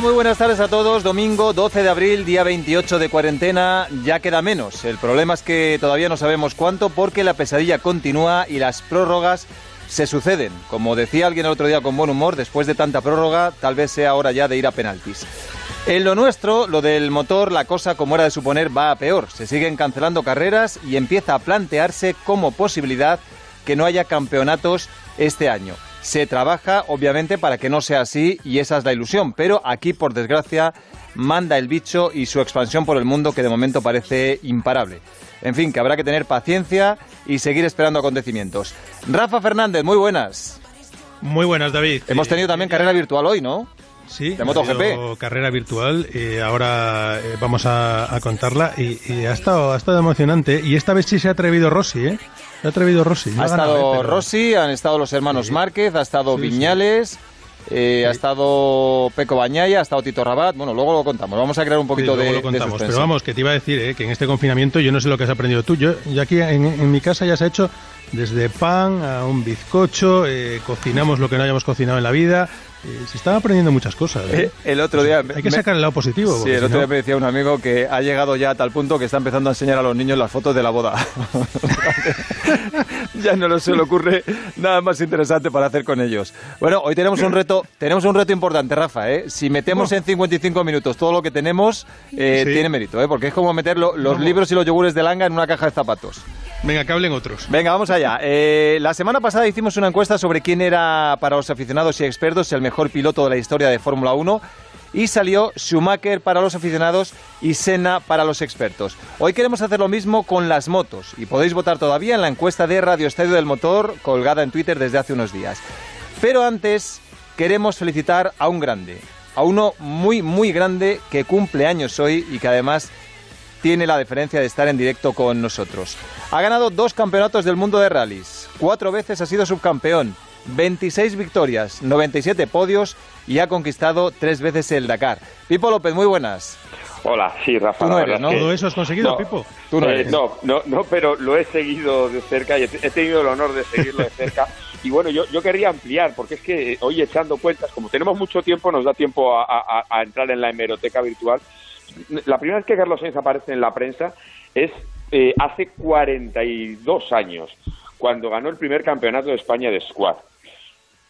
Muy buenas tardes a todos. Domingo 12 de abril, día 28 de cuarentena. Ya queda menos. El problema es que todavía no sabemos cuánto porque la pesadilla continúa y las prórrogas se suceden. Como decía alguien el otro día con buen humor, después de tanta prórroga, tal vez sea hora ya de ir a penaltis. En lo nuestro, lo del motor, la cosa, como era de suponer, va a peor. Se siguen cancelando carreras y empieza a plantearse como posibilidad que no haya campeonatos este año. Se trabaja, obviamente, para que no sea así y esa es la ilusión, pero aquí, por desgracia, manda el bicho y su expansión por el mundo que de momento parece imparable. En fin, que habrá que tener paciencia y seguir esperando acontecimientos. Rafa Fernández, muy buenas. Muy buenas, David. Hemos tenido también carrera virtual hoy, ¿no? Sí, de MotoGP. carrera virtual. y ahora eh, vamos a, a contarla y, y ha estado ha estado emocionante. Y esta vez sí se ha atrevido Rossi, ¿eh? Se ha atrevido Rossi. No Ha estado ¿eh? Pero- Rossi, han estado los hermanos Sí. Márquez, ha estado Sí, sí. Viñales, eh, ha estado Peco Bañaya, ha estado Tito Rabat. Bueno, luego lo contamos. Vamos a crear un Sí, poquito luego de, lo contamos. Pero vamos, que te iba a decir ¿eh? que en este confinamiento yo no sé lo que has aprendido tú. Yo, yo aquí en, en mi casa ya se ha hecho desde pan a un bizcocho, eh, cocinamos lo que no hayamos cocinado en la vida. Eh, se están aprendiendo muchas cosas. ¿eh? Eh, el otro día... Hay que me- sacar el lado positivo. Sí, el si otro no- día me decía un amigo que ha llegado ya a tal punto que está empezando a enseñar a los niños las fotos de la boda. ya no se le ocurre nada más interesante para hacer con ellos. Bueno, hoy tenemos un reto, tenemos un reto importante, Rafa. ¿eh? Si metemos en 55 minutos todo lo que tenemos, eh, Sí. tiene mérito, ¿eh? porque es como meter lo- los libros y los yogures de langa en una caja de zapatos. Venga, que hablen otros. Venga, vamos allá. Eh, la semana pasada hicimos una encuesta sobre quién era para los aficionados y expertos el mejor piloto de la historia de Fórmula 1 y salió Schumacher para los aficionados y Senna para los expertos. Hoy queremos hacer lo mismo con las motos y podéis votar todavía en la encuesta de Radio Estadio del Motor colgada en Twitter desde hace unos días. Pero antes queremos felicitar a un grande, a uno muy muy grande que cumple años hoy y que además tiene la diferencia de estar en directo con nosotros. Ha ganado dos campeonatos del mundo de rallies, cuatro veces ha sido subcampeón, 26 victorias, 97 podios y ha conquistado tres veces el Dakar. Pipo López, muy buenas. Hola, sí, Rafa. Tú no eres, ¿no? es que- ¿Todo eso has conseguido, no, Pipo? Tú no eh, eres. no, no, no, pero lo he seguido de cerca y he he tenido el honor de seguirlo de cerca. Y bueno, yo, yo querría ampliar, porque es que hoy echando cuentas, como tenemos mucho tiempo, nos da tiempo a, a- a entrar en la hemeroteca virtual. La primera vez que Carlos Sainz aparece en la prensa es eh, hace 42 años, cuando ganó el primer campeonato de España de squad.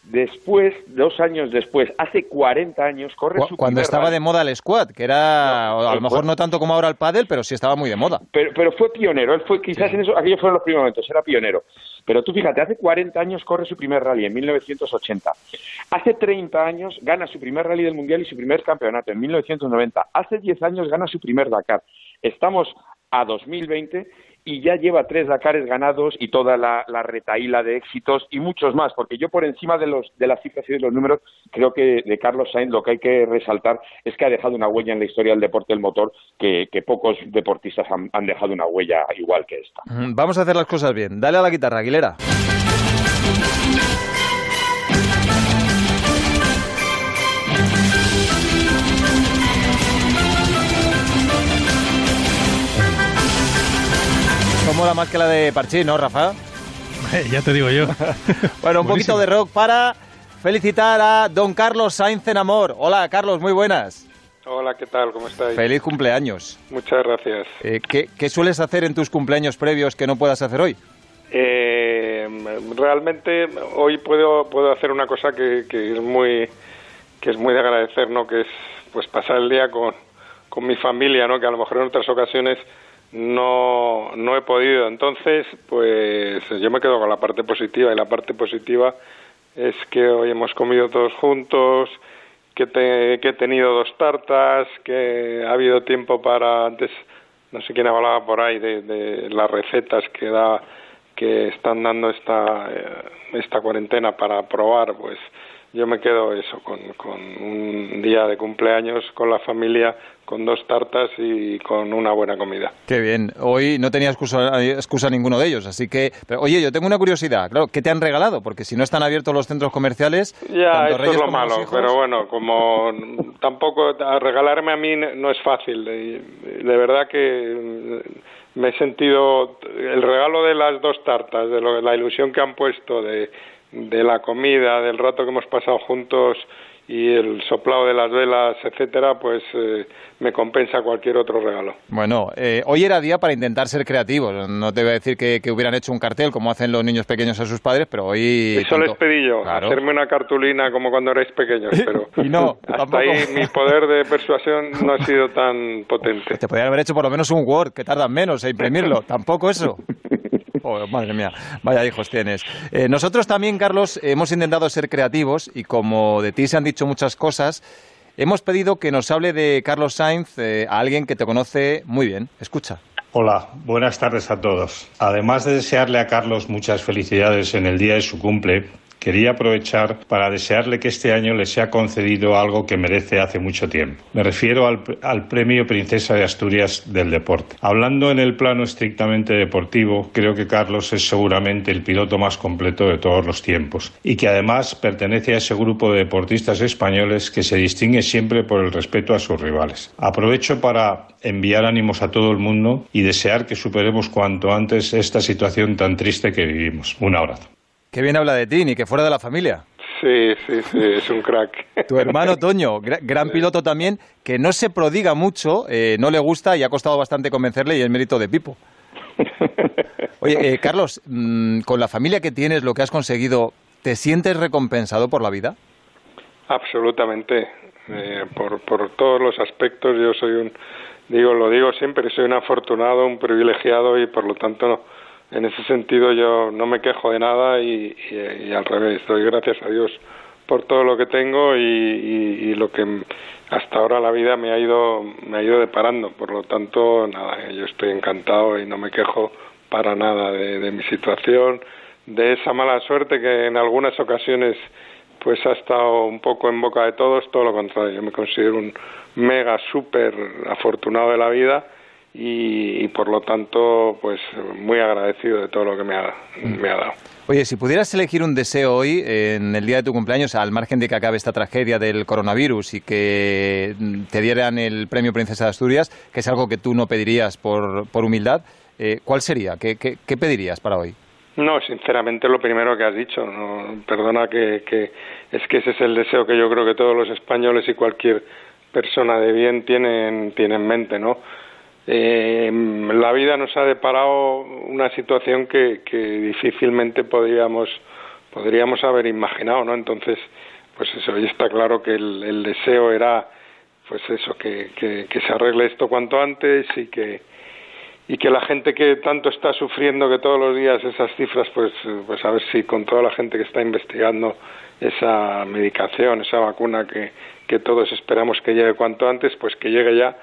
Después, dos años después, hace 40 años, corre Cu- su Cuando estaba rally. de moda el squad, que era No, a lo mejor no tanto como ahora el pádel, pero sí estaba muy de moda. Pero, pero fue pionero, él fue quizás en eso, aquellos fueron los primeros momentos, era pionero. Pero tú fíjate, hace 40 años corre su primer rally, en 1980. Hace 30 años gana su primer rally del Mundial y su primer campeonato, en 1990. Hace 10 años gana su primer Dakar. Estamos a 2020 y ya lleva tres Dakares ganados y toda la, la retaíla de éxitos y muchos más, porque yo por encima de, los, de las cifras y de los números, creo que de Carlos Sainz lo que hay que resaltar es que ha dejado una huella en la historia del deporte del motor que, que pocos deportistas han, han dejado una huella igual que esta. Mm, Vamos a hacer las cosas bien. Dale a la guitarra, Aguilera. Como la más que la de Parchís, ¿no, Rafa? Eh, ya te digo yo. Bueno, un poquito Buenísimo. de rock para felicitar a don Carlos Sainz en amor. Hola, Carlos, muy buenas. Hola, ¿qué tal? ¿Cómo estáis? Feliz cumpleaños. Muchas gracias. Eh, ¿qué, qué sueles hacer en tus cumpleaños previos que no puedas hacer hoy? Eh, realmente hoy puedo puedo hacer una cosa que, que es muy que es muy de agradecer, ¿no? Que es pues pasar el día con, con mi familia, ¿no? Que a lo mejor en otras ocasiones no no he podido. Entonces, pues yo me quedo con la parte positiva y la parte positiva es que hoy hemos comido todos juntos, que, te- que he tenido dos tartas, que ha habido tiempo para antes no sé quién hablaba por ahí de, de las recetas que da que están dando esta eh, esta cuarentena para probar pues yo me quedo eso, con, con un día de cumpleaños con la familia, con dos tartas y con una buena comida. Qué bien. Hoy no tenía excusa, excusa ninguno de ellos, así que... Pero, oye, yo tengo una curiosidad. Claro, ¿qué te han regalado? Porque si no están abiertos los centros comerciales... Ya, esto es lo malo, hijos- pero bueno, como tampoco regalarme a mí no es fácil. De verdad que mm, me he sentido el regalo de las dos tartas, de lo- la ilusión que han puesto, de, de la comida, del rato que hemos pasado juntos y el soplado de las velas, etcétera, pues eh, me compensa cualquier otro regalo. Bueno, eh, hoy era día para intentar ser creativos. No te voy a decir que, que hubieran hecho un cartel como hacen los niños pequeños a sus padres, pero hoy... Eso les tanto- pedí yo, Claro. hacerme una cartulina como cuando erais pequeños, pero Y no, hasta tampoco. ahí mi poder de persuasión no ha sido tan potente. Te podrían haber hecho por lo menos un Word, que tardan menos en imprimirlo. Tampoco eso. Oh, madre mía, vaya hijos tienes. Eh, nosotros también, Carlos, hemos intentado ser creativos y como de ti se han dicho muchas cosas, hemos pedido que nos hable de Carlos Sainz eh, a alguien que te conoce muy bien. Escucha. Hola, buenas tardes a todos. Además de desearle a Carlos muchas felicidades en el día de su cumple, quería aprovechar para desearle que este año le sea concedido algo que merece hace mucho tiempo. Me refiero al, Premio Princesa de Asturias del Deporte. Hablando en el plano estrictamente deportivo, creo que Carlos es seguramente el piloto más completo de todos los tiempos y que además pertenece a ese grupo de deportistas españoles que se distingue siempre por el respeto a sus rivales. Aprovecho para enviar ánimos a todo el mundo y desear que superemos cuanto antes esta situación tan triste que vivimos. Un abrazo. Qué bien habla de ti, ni que fuera de la familia. Sí, sí, sí, es un crack. Tu hermano Toño, gra- gran piloto también, que no se prodiga mucho, eh, no le gusta y ha costado bastante convencerle y es mérito de Pipo. Oye, eh, Carlos, mm, con la familia que tienes, lo que has conseguido, ¿te sientes recompensado por la vida? Absolutamente. Eh, por, por todos los aspectos yo soy un, digo, lo digo siempre, soy un afortunado, un privilegiado y por lo tanto no, en ese sentido yo no me quejo de nada y, al revés, doy gracias a Dios por todo lo que tengo y, lo que hasta ahora la vida me ha ido me ha ido deparando. Por lo tanto nada yo estoy encantado y no me quejo para nada de, de mi situación de esa mala suerte que en algunas ocasiones pues ha estado un poco en boca de todos, todo lo contrario, yo me considero un mega súper afortunado de la vida y, y por lo tanto pues muy agradecido de todo lo que me ha, me ha dado. Oye, si pudieras elegir un deseo hoy, en el día de tu cumpleaños, al margen de que acabe esta tragedia del coronavirus y que te dieran el premio Princesa de Asturias, que es algo que tú no pedirías por, por humildad, eh, ¿cuál sería? ¿Qué, qué, qué pedirías para hoy? No, sinceramente lo primero que has dicho, no, perdona que, que es que ese es el deseo que yo creo que todos los españoles y cualquier persona de bien tienen, tiene en mente, ¿no? Eh, la vida nos ha deparado una situación que, que difícilmente podríamos podríamos haber imaginado, ¿no? Entonces, pues eso, y está claro que el, deseo era, pues eso, que, que, que se arregle esto cuanto antes y que y que la gente que tanto está sufriendo que todos los días esas cifras pues pues a ver si con toda la gente que está investigando esa medicación esa vacuna que que todos esperamos que llegue cuanto antes pues que llegue ya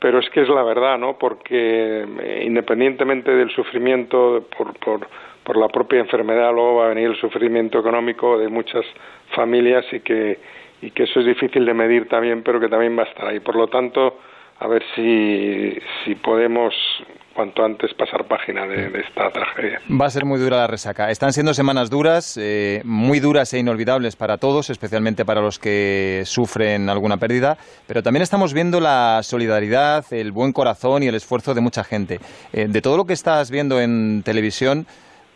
pero es que es la verdad no porque eh, independientemente del sufrimiento por por por la propia enfermedad luego va a venir el sufrimiento económico de muchas familias y que y que eso es difícil de medir también pero que también va a estar ahí. Por lo tanto a ver si, si podemos cuanto antes pasar página de, de esta tragedia. Va a ser muy dura la resaca. Están siendo semanas duras, eh, muy duras e inolvidables para todos, especialmente para los que sufren alguna pérdida, pero también estamos viendo la solidaridad, el buen corazón y el esfuerzo de mucha gente. Eh, de todo lo que estás viendo en televisión,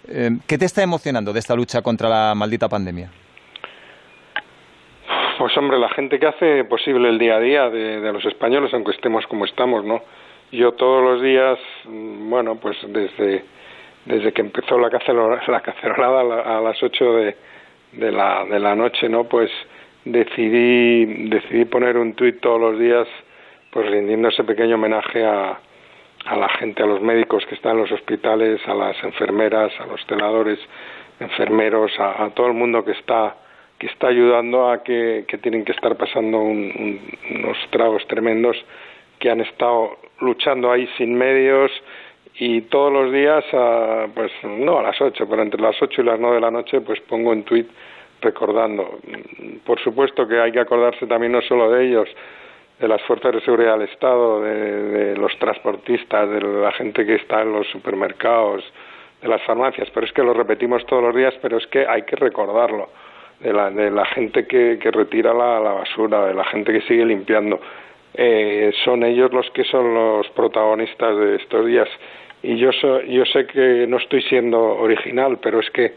eh, ¿qué te está emocionando de esta lucha contra la maldita pandemia? Pues hombre, la gente que hace posible el día a día de, de los españoles, aunque estemos como estamos, ¿no? Yo todos los días, mm, bueno, pues desde, desde que empezó la, cacerolada, la cacerolada a, la- a las 8 de, de, la, de la noche, ¿no? Pues decidí, decidí poner un tuit todos los días, pues rindiendo ese pequeño homenaje a, a la gente, a los médicos que están en los hospitales, a las enfermeras, a los celadores, enfermeros, a, todo el mundo que está que está ayudando a que, que tienen que estar pasando un- unos tragos tremendos que han estado luchando ahí sin medios y todos los días, a, pues no a las 8, pero entre las 8 y las 9 de la noche, pues pongo un tuit recordando. Por supuesto que hay que acordarse también no solo de ellos, de las fuerzas de seguridad del Estado, de, de los transportistas, de la gente que está en los supermercados, de las farmacias, pero es que lo repetimos todos los días, pero es que hay que recordarlo, de la, de la gente que, que retira la basura, de la gente que sigue limpiando. Eh, son ellos los que son los protagonistas de estos días. Y yo, so- yo sé que no estoy siendo original, pero es que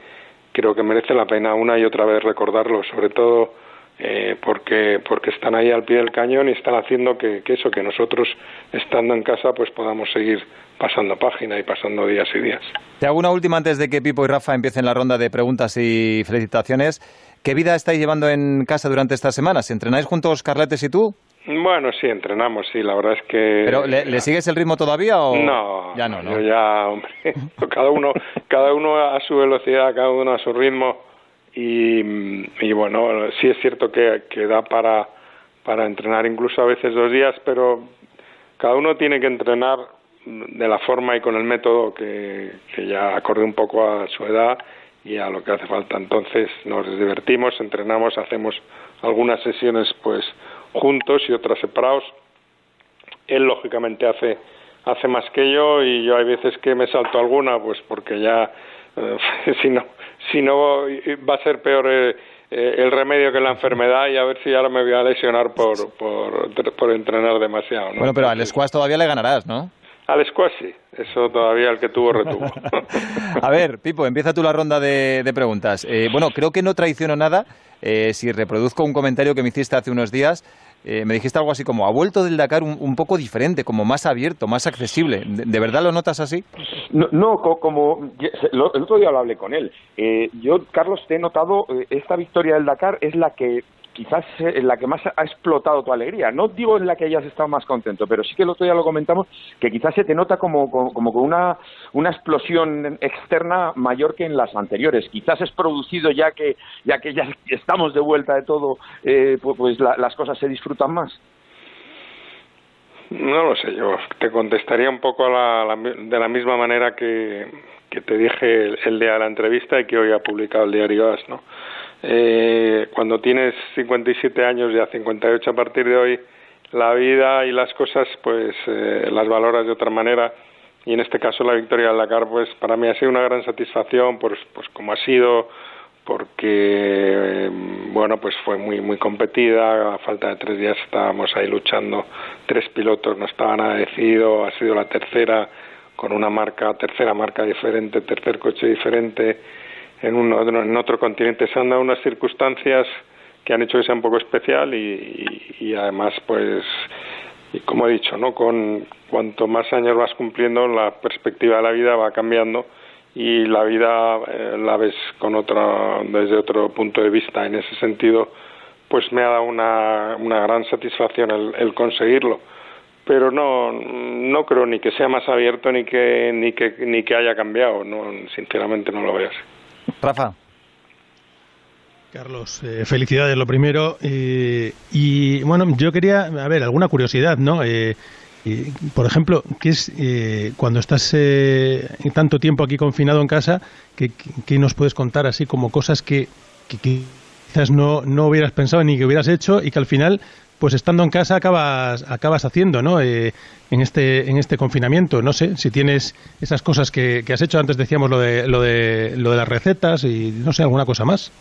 creo que merece la pena una y otra vez recordarlo, sobre todo eh, porque porque están ahí al pie del cañón y están haciendo que, eso, que nosotros estando en casa pues podamos seguir pasando página y pasando días y días. Te hago una última antes de que Pipo y Rafa empiecen la ronda de preguntas y felicitaciones. ¿Qué vida estáis llevando en casa durante estas semanas? ¿Entrenáis juntos Carletes y tú? Bueno, sí, entrenamos, sí, la verdad es que... ¿Pero le, le sigues el ritmo todavía o...? No, Ya no, ¿no? Yo ya, hombre, cada uno, cada uno a su velocidad, cada uno a su ritmo y, y bueno, sí es cierto que, que da para, para entrenar incluso a veces dos días, pero cada uno tiene que entrenar de la forma y con el método que, que ya acorde un poco a su edad y a lo que hace falta. Entonces nos divertimos, entrenamos, hacemos algunas sesiones pues juntos y otras separados él lógicamente hace hace más que yo y yo hay veces que me salto alguna pues porque ya eh, si no si no va a ser peor eh, eh, el remedio que la enfermedad y a ver si ahora me voy a lesionar por por, por entrenar demasiado ¿no? Bueno, pero al squash todavía le ganarás, ¿no? al squash sí eso todavía el que tuvo retuvo A ver, Pipo, empieza tú la ronda de, de preguntas. Eh, bueno, creo que no traiciono nada eh, si reproduzco un comentario que me hiciste hace unos días. Eh, me dijiste algo así como, ha vuelto del Dakar un, un poco diferente, como más abierto, más accesible. ¿De, verdad lo notas así? No, no, co- como el otro día lo hablé con él. Eh, yo, Carlos, te he notado, eh, esta victoria del Dakar es la que quizás eh, la que más ha explotado tu alegría. No digo en la que hayas estado más contento, pero sí que el otro día lo comentamos, que quizás se te nota como, como, como con una, una explosión externa mayor que en las anteriores. Quizás es producido ya que ya que ya estamos de vuelta de todo, eh, pu- pues la- las cosas se disfrutan más. No lo sé, yo te contestaría un poco a la- de la misma manera que, que te dije el, el día de la entrevista y que hoy ha publicado el diario AS, ¿no? Eh, cuando tienes 57 años, ya 58 a partir de hoy, la vida y las cosas, pues eh, las valoras de otra manera. Y en este caso la victoria del Dakar, pues para mí ha sido una gran satisfacción, pues, pues como ha sido, porque eh, bueno pues fue muy muy competida. A falta de tres días estábamos ahí luchando. Tres pilotos no estaba nada decidido. Ha sido la tercera con una marca tercera marca diferente tercer coche diferente en en otro continente. Se han dado unas circunstancias que han hecho que sea un poco especial y, y, y además pues y como he dicho no con cuanto más años vas cumpliendo la perspectiva de la vida va cambiando y la vida eh, la ves con otra desde otro punto de vista. En ese sentido pues me ha dado una, una gran satisfacción el, el conseguirlo. Pero no no creo ni que sea más abierto ni que ni que ni que haya cambiado. No sinceramente no lo veo así Rafa Carlos, eh, felicidades lo primero. eh, y bueno, yo quería, a ver, alguna curiosidad, ¿no? Eh, por ejemplo, ¿qué es eh, cuando estás tanto tiempo aquí confinado en casa, ¿qué, qué- nos puedes contar así como cosas que, que quizás no, no hubieras pensado ni que hubieras hecho y que al final, pues estando en casa acabas, acabas haciendo, ¿no? Eh, en este, en este confinamiento, no sé, si tienes esas cosas que, que has hecho, antes decíamos lo de, lo de, lo de las recetas y no sé, alguna cosa más.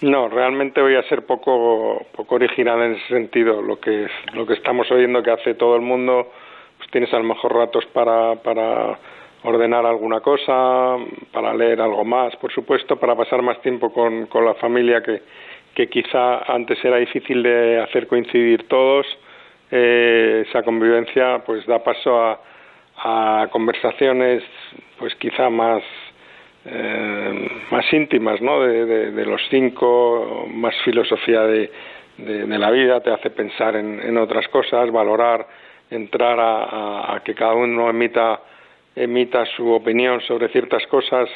No, realmente voy a ser poco poco original en ese sentido. Lo que lo que estamos oyendo que hace todo el mundo, pues tienes a lo mejor ratos para para ordenar alguna cosa, para leer algo más, por supuesto, para pasar más tiempo con, con la familia que que quizá antes era difícil de hacer coincidir todos. Eh, esa convivencia pues da paso a, conversaciones pues quizá más eh, más íntimas, ¿no? De, los cinco, más filosofía de, la vida, te hace pensar en, en otras cosas, valorar, entrar a, a, a, que cada uno emita, emita su opinión sobre ciertas cosas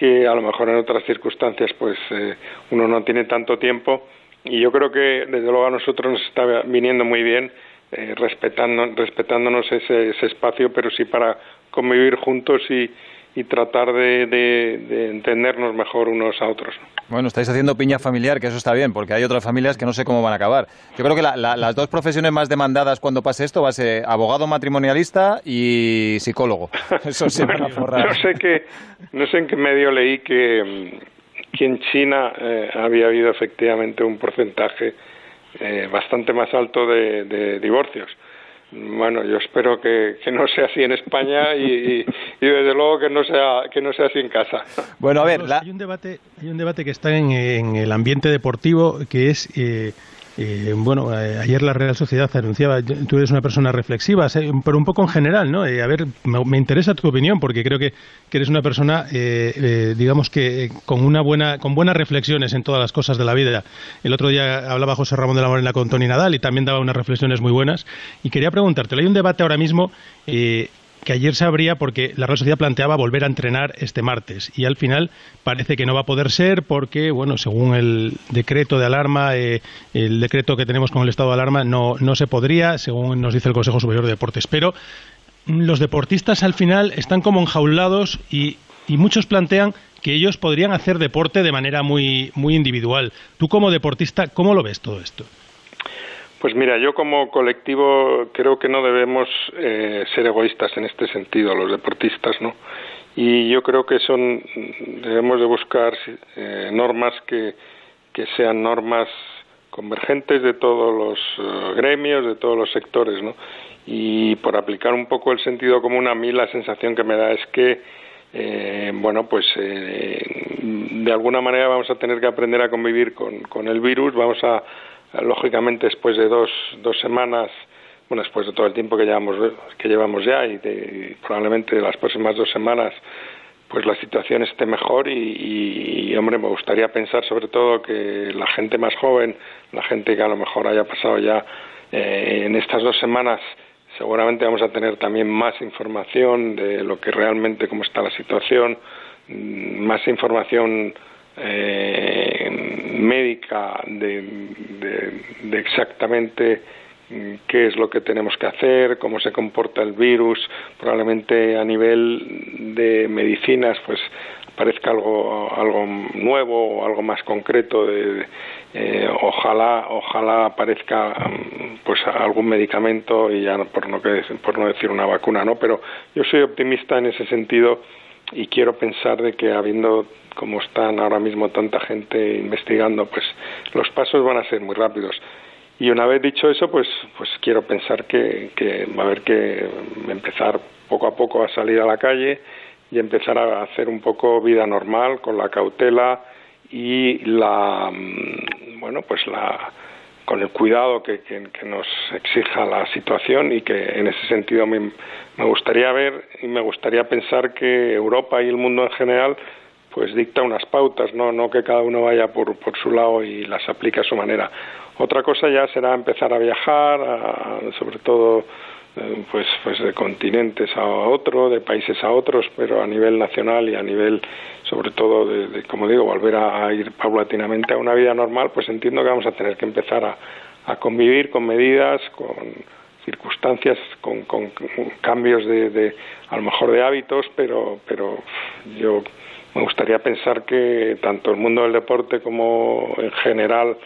que a lo mejor en otras circunstancias pues eh, uno no tiene tanto tiempo. Y yo creo que desde luego a nosotros nos está viniendo muy bien eh, respetando, respetándonos ese, ese espacio, pero sí para convivir juntos y, y tratar de, de- de entendernos mejor unos a otros. ¿no? Bueno, estáis haciendo piña familiar, que eso está bien, porque hay otras familias que no sé cómo van a acabar. Yo creo que la- la- las dos profesiones más demandadas cuando pase esto va a ser abogado matrimonialista y psicólogo. Eso se van a forrar. No sé qué, no sé en qué medio leí que, mm, que en China eh, había habido efectivamente un porcentaje eh, bastante más alto de, de divorcios. Bueno, yo espero que, que no sea así en España y, y- y desde luego que no sea que no sea así en casa. Bueno, a ver, la- hay, un debate, hay un debate que está en, en el ambiente deportivo que es, eh, eh, bueno, ayer la Real Sociedad anunciaba, tú eres una persona reflexiva, pero un poco en general, ¿no? Eh, a ver, me, interesa tu opinión porque creo que, eres una persona, eh, eh, digamos que con una buena, con buenas reflexiones en todas las cosas de la vida. El otro día hablaba José Ramón de la Morena con Tony Nadal y también daba unas reflexiones muy buenas. Y quería preguntarte, hay un debate ahora mismo que ayer se abría porque la Real Sociedad planteaba volver a entrenar este martes y al final parece que no va a poder ser porque, bueno, según el decreto de alarma, eh, el decreto que tenemos con el estado de alarma, no, no se podría, según nos dice el Consejo Superior de Deportes. Pero los deportistas al final están como enjaulados y, y muchos plantean que ellos podrían hacer deporte de manera muy, muy individual. Tú como deportista, ¿cómo lo ves todo esto? Pues mira, yo como colectivo creo que no debemos eh, ser egoístas en este sentido, los deportistas, ¿no? Y yo creo que son debemos de buscar eh, normas que, que sean normas convergentes de todos los eh, gremios, de todos los sectores, ¿no? Y por aplicar un poco el sentido común, a mí la sensación que me da es que eh, bueno, pues eh, de alguna manera vamos a tener que aprender a convivir con, con el virus, vamos a, a, lógicamente después de dos, dos semanas, bueno, después de todo el tiempo que llevamos, que llevamos ya y, de, probablemente las próximas dos semanas, pues la situación esté mejor y, hombre, me gustaría pensar sobre todo que la gente más joven, la gente que a lo mejor haya pasado ya eh, en estas dos semanas, seguramente vamos a tener también más información de lo que realmente cómo está la situación, mm, más información eh, médica de, de, exactamente mm, qué es lo que tenemos que hacer, cómo se comporta el virus, probablemente a nivel de medicinas pues parezca algo algo nuevo o algo más concreto de, eh, ojalá ojalá aparezca pues algún medicamento y ya por no por no decir una vacuna no pero yo soy optimista en ese sentido y quiero pensar de que habiendo como están ahora mismo tanta gente investigando pues los pasos van a ser muy rápidos. Y una vez dicho eso pues pues quiero pensar que, que va a haber que empezar poco a poco a salir a la calle y empezar a hacer un poco vida normal con la cautela y la bueno pues la con el cuidado que, que, nos exija la situación y que en ese sentido me, me, gustaría ver y me gustaría pensar que Europa y el mundo en general pues dicta unas pautas, no, no que cada uno vaya por, por su lado y las aplique a su manera. Otra cosa ya será empezar a viajar, a, sobre todo pues, pues de continentes a otro, de países a otros, pero a nivel nacional y a nivel, sobre todo, de, como digo, volver a, ir paulatinamente a una vida normal, pues entiendo que vamos a tener que empezar a, a convivir con medidas, con circunstancias, con, con, con cambios de, de, a lo mejor de hábitos, pero, pero yo me gustaría pensar que tanto el mundo del deporte como en general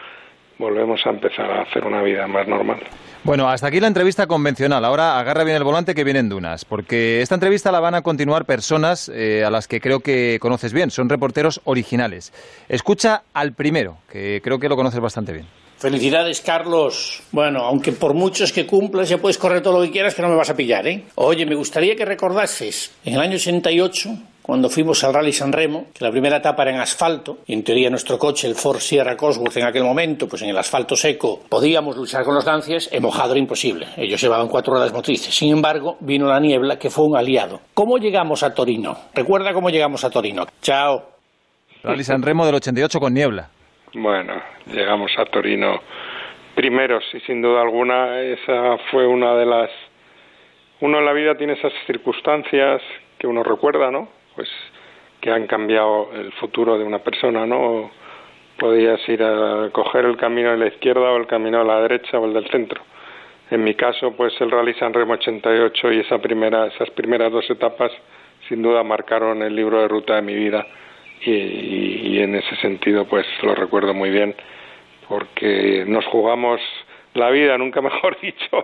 volvemos a empezar a hacer una vida más normal. Bueno, hasta aquí la entrevista convencional. Ahora agarra bien el volante que vienen dunas, porque esta entrevista la van a continuar personas eh, a las que creo que conoces bien. Son reporteros originales. Escucha al primero, que creo que lo conoces bastante bien. Felicidades, Carlos. Bueno, aunque por muchos que cumplas ya puedes correr todo lo que quieras, que no me vas a pillar, ¿eh? Oye, me gustaría que recordases, en el año 88, cuando fuimos al Rally San Remo, que la primera etapa era en asfalto, y en teoría nuestro coche, el Ford Sierra Cosworth, en aquel momento, pues en el asfalto seco, podíamos luchar con los lancias, en mojado era imposible. Ellos llevaban cuatro ruedas motrices. Sin embargo, vino la niebla, que fue un aliado. ¿Cómo llegamos a Torino? Recuerda cómo llegamos a Torino. Chao. Rally San Remo del 88 con niebla. Bueno, llegamos a Torino primero, sí, sin duda alguna, esa fue una de las... Uno en la vida tiene esas circunstancias que uno recuerda, ¿no? Pues que han cambiado el futuro de una persona, ¿no? Podías ir a coger el camino de la izquierda o el camino de la derecha o el del centro. En mi caso, pues el Rally San Remo 88 y esa primera, esas primeras dos etapas sin duda marcaron el libro de ruta de mi vida y, y- y en ese sentido pues lo recuerdo muy bien porque nos jugamos la vida, nunca mejor dicho,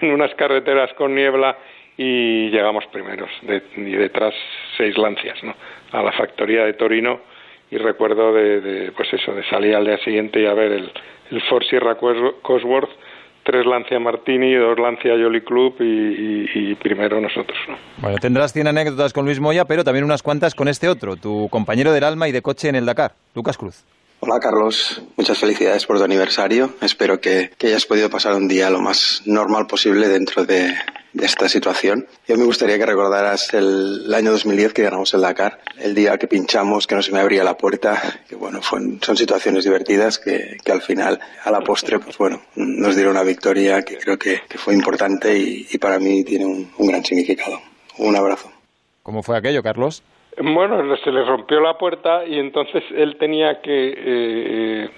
en unas carreteras con niebla y llegamos primeros de- y detrás seis lancias ¿no? a la factoría de Torino y recuerdo de, de, pues eso de salir al día siguiente y a ver el, el Ford Sierra Cos- Cosworth tres Lancia Martini dos Lancia Jolly Club y, y- y primero nosotros ¿no? Bueno, tendrás 100 anécdotas con Luis Moya, pero también unas cuantas con este otro, tu compañero del alma y de coche en el Dakar, Lucas Cruz. Hola Carlos, muchas felicidades por tu aniversario. Espero que, que hayas podido pasar un día lo más normal posible dentro de, de esta situación. Yo me gustaría que recordaras el, el año 2010 que ganamos el Dakar, el día que pinchamos, que no se me abría la puerta, que bueno, fue- son situaciones divertidas que, que al final, a la postre, pues bueno, nos dieron una victoria que creo que, que fue importante y, y para mí tiene un, un gran significado. Un abrazo. ¿Cómo fue aquello, Carlos? Bueno, se le rompió la puerta y entonces él tenía que, eh, eh,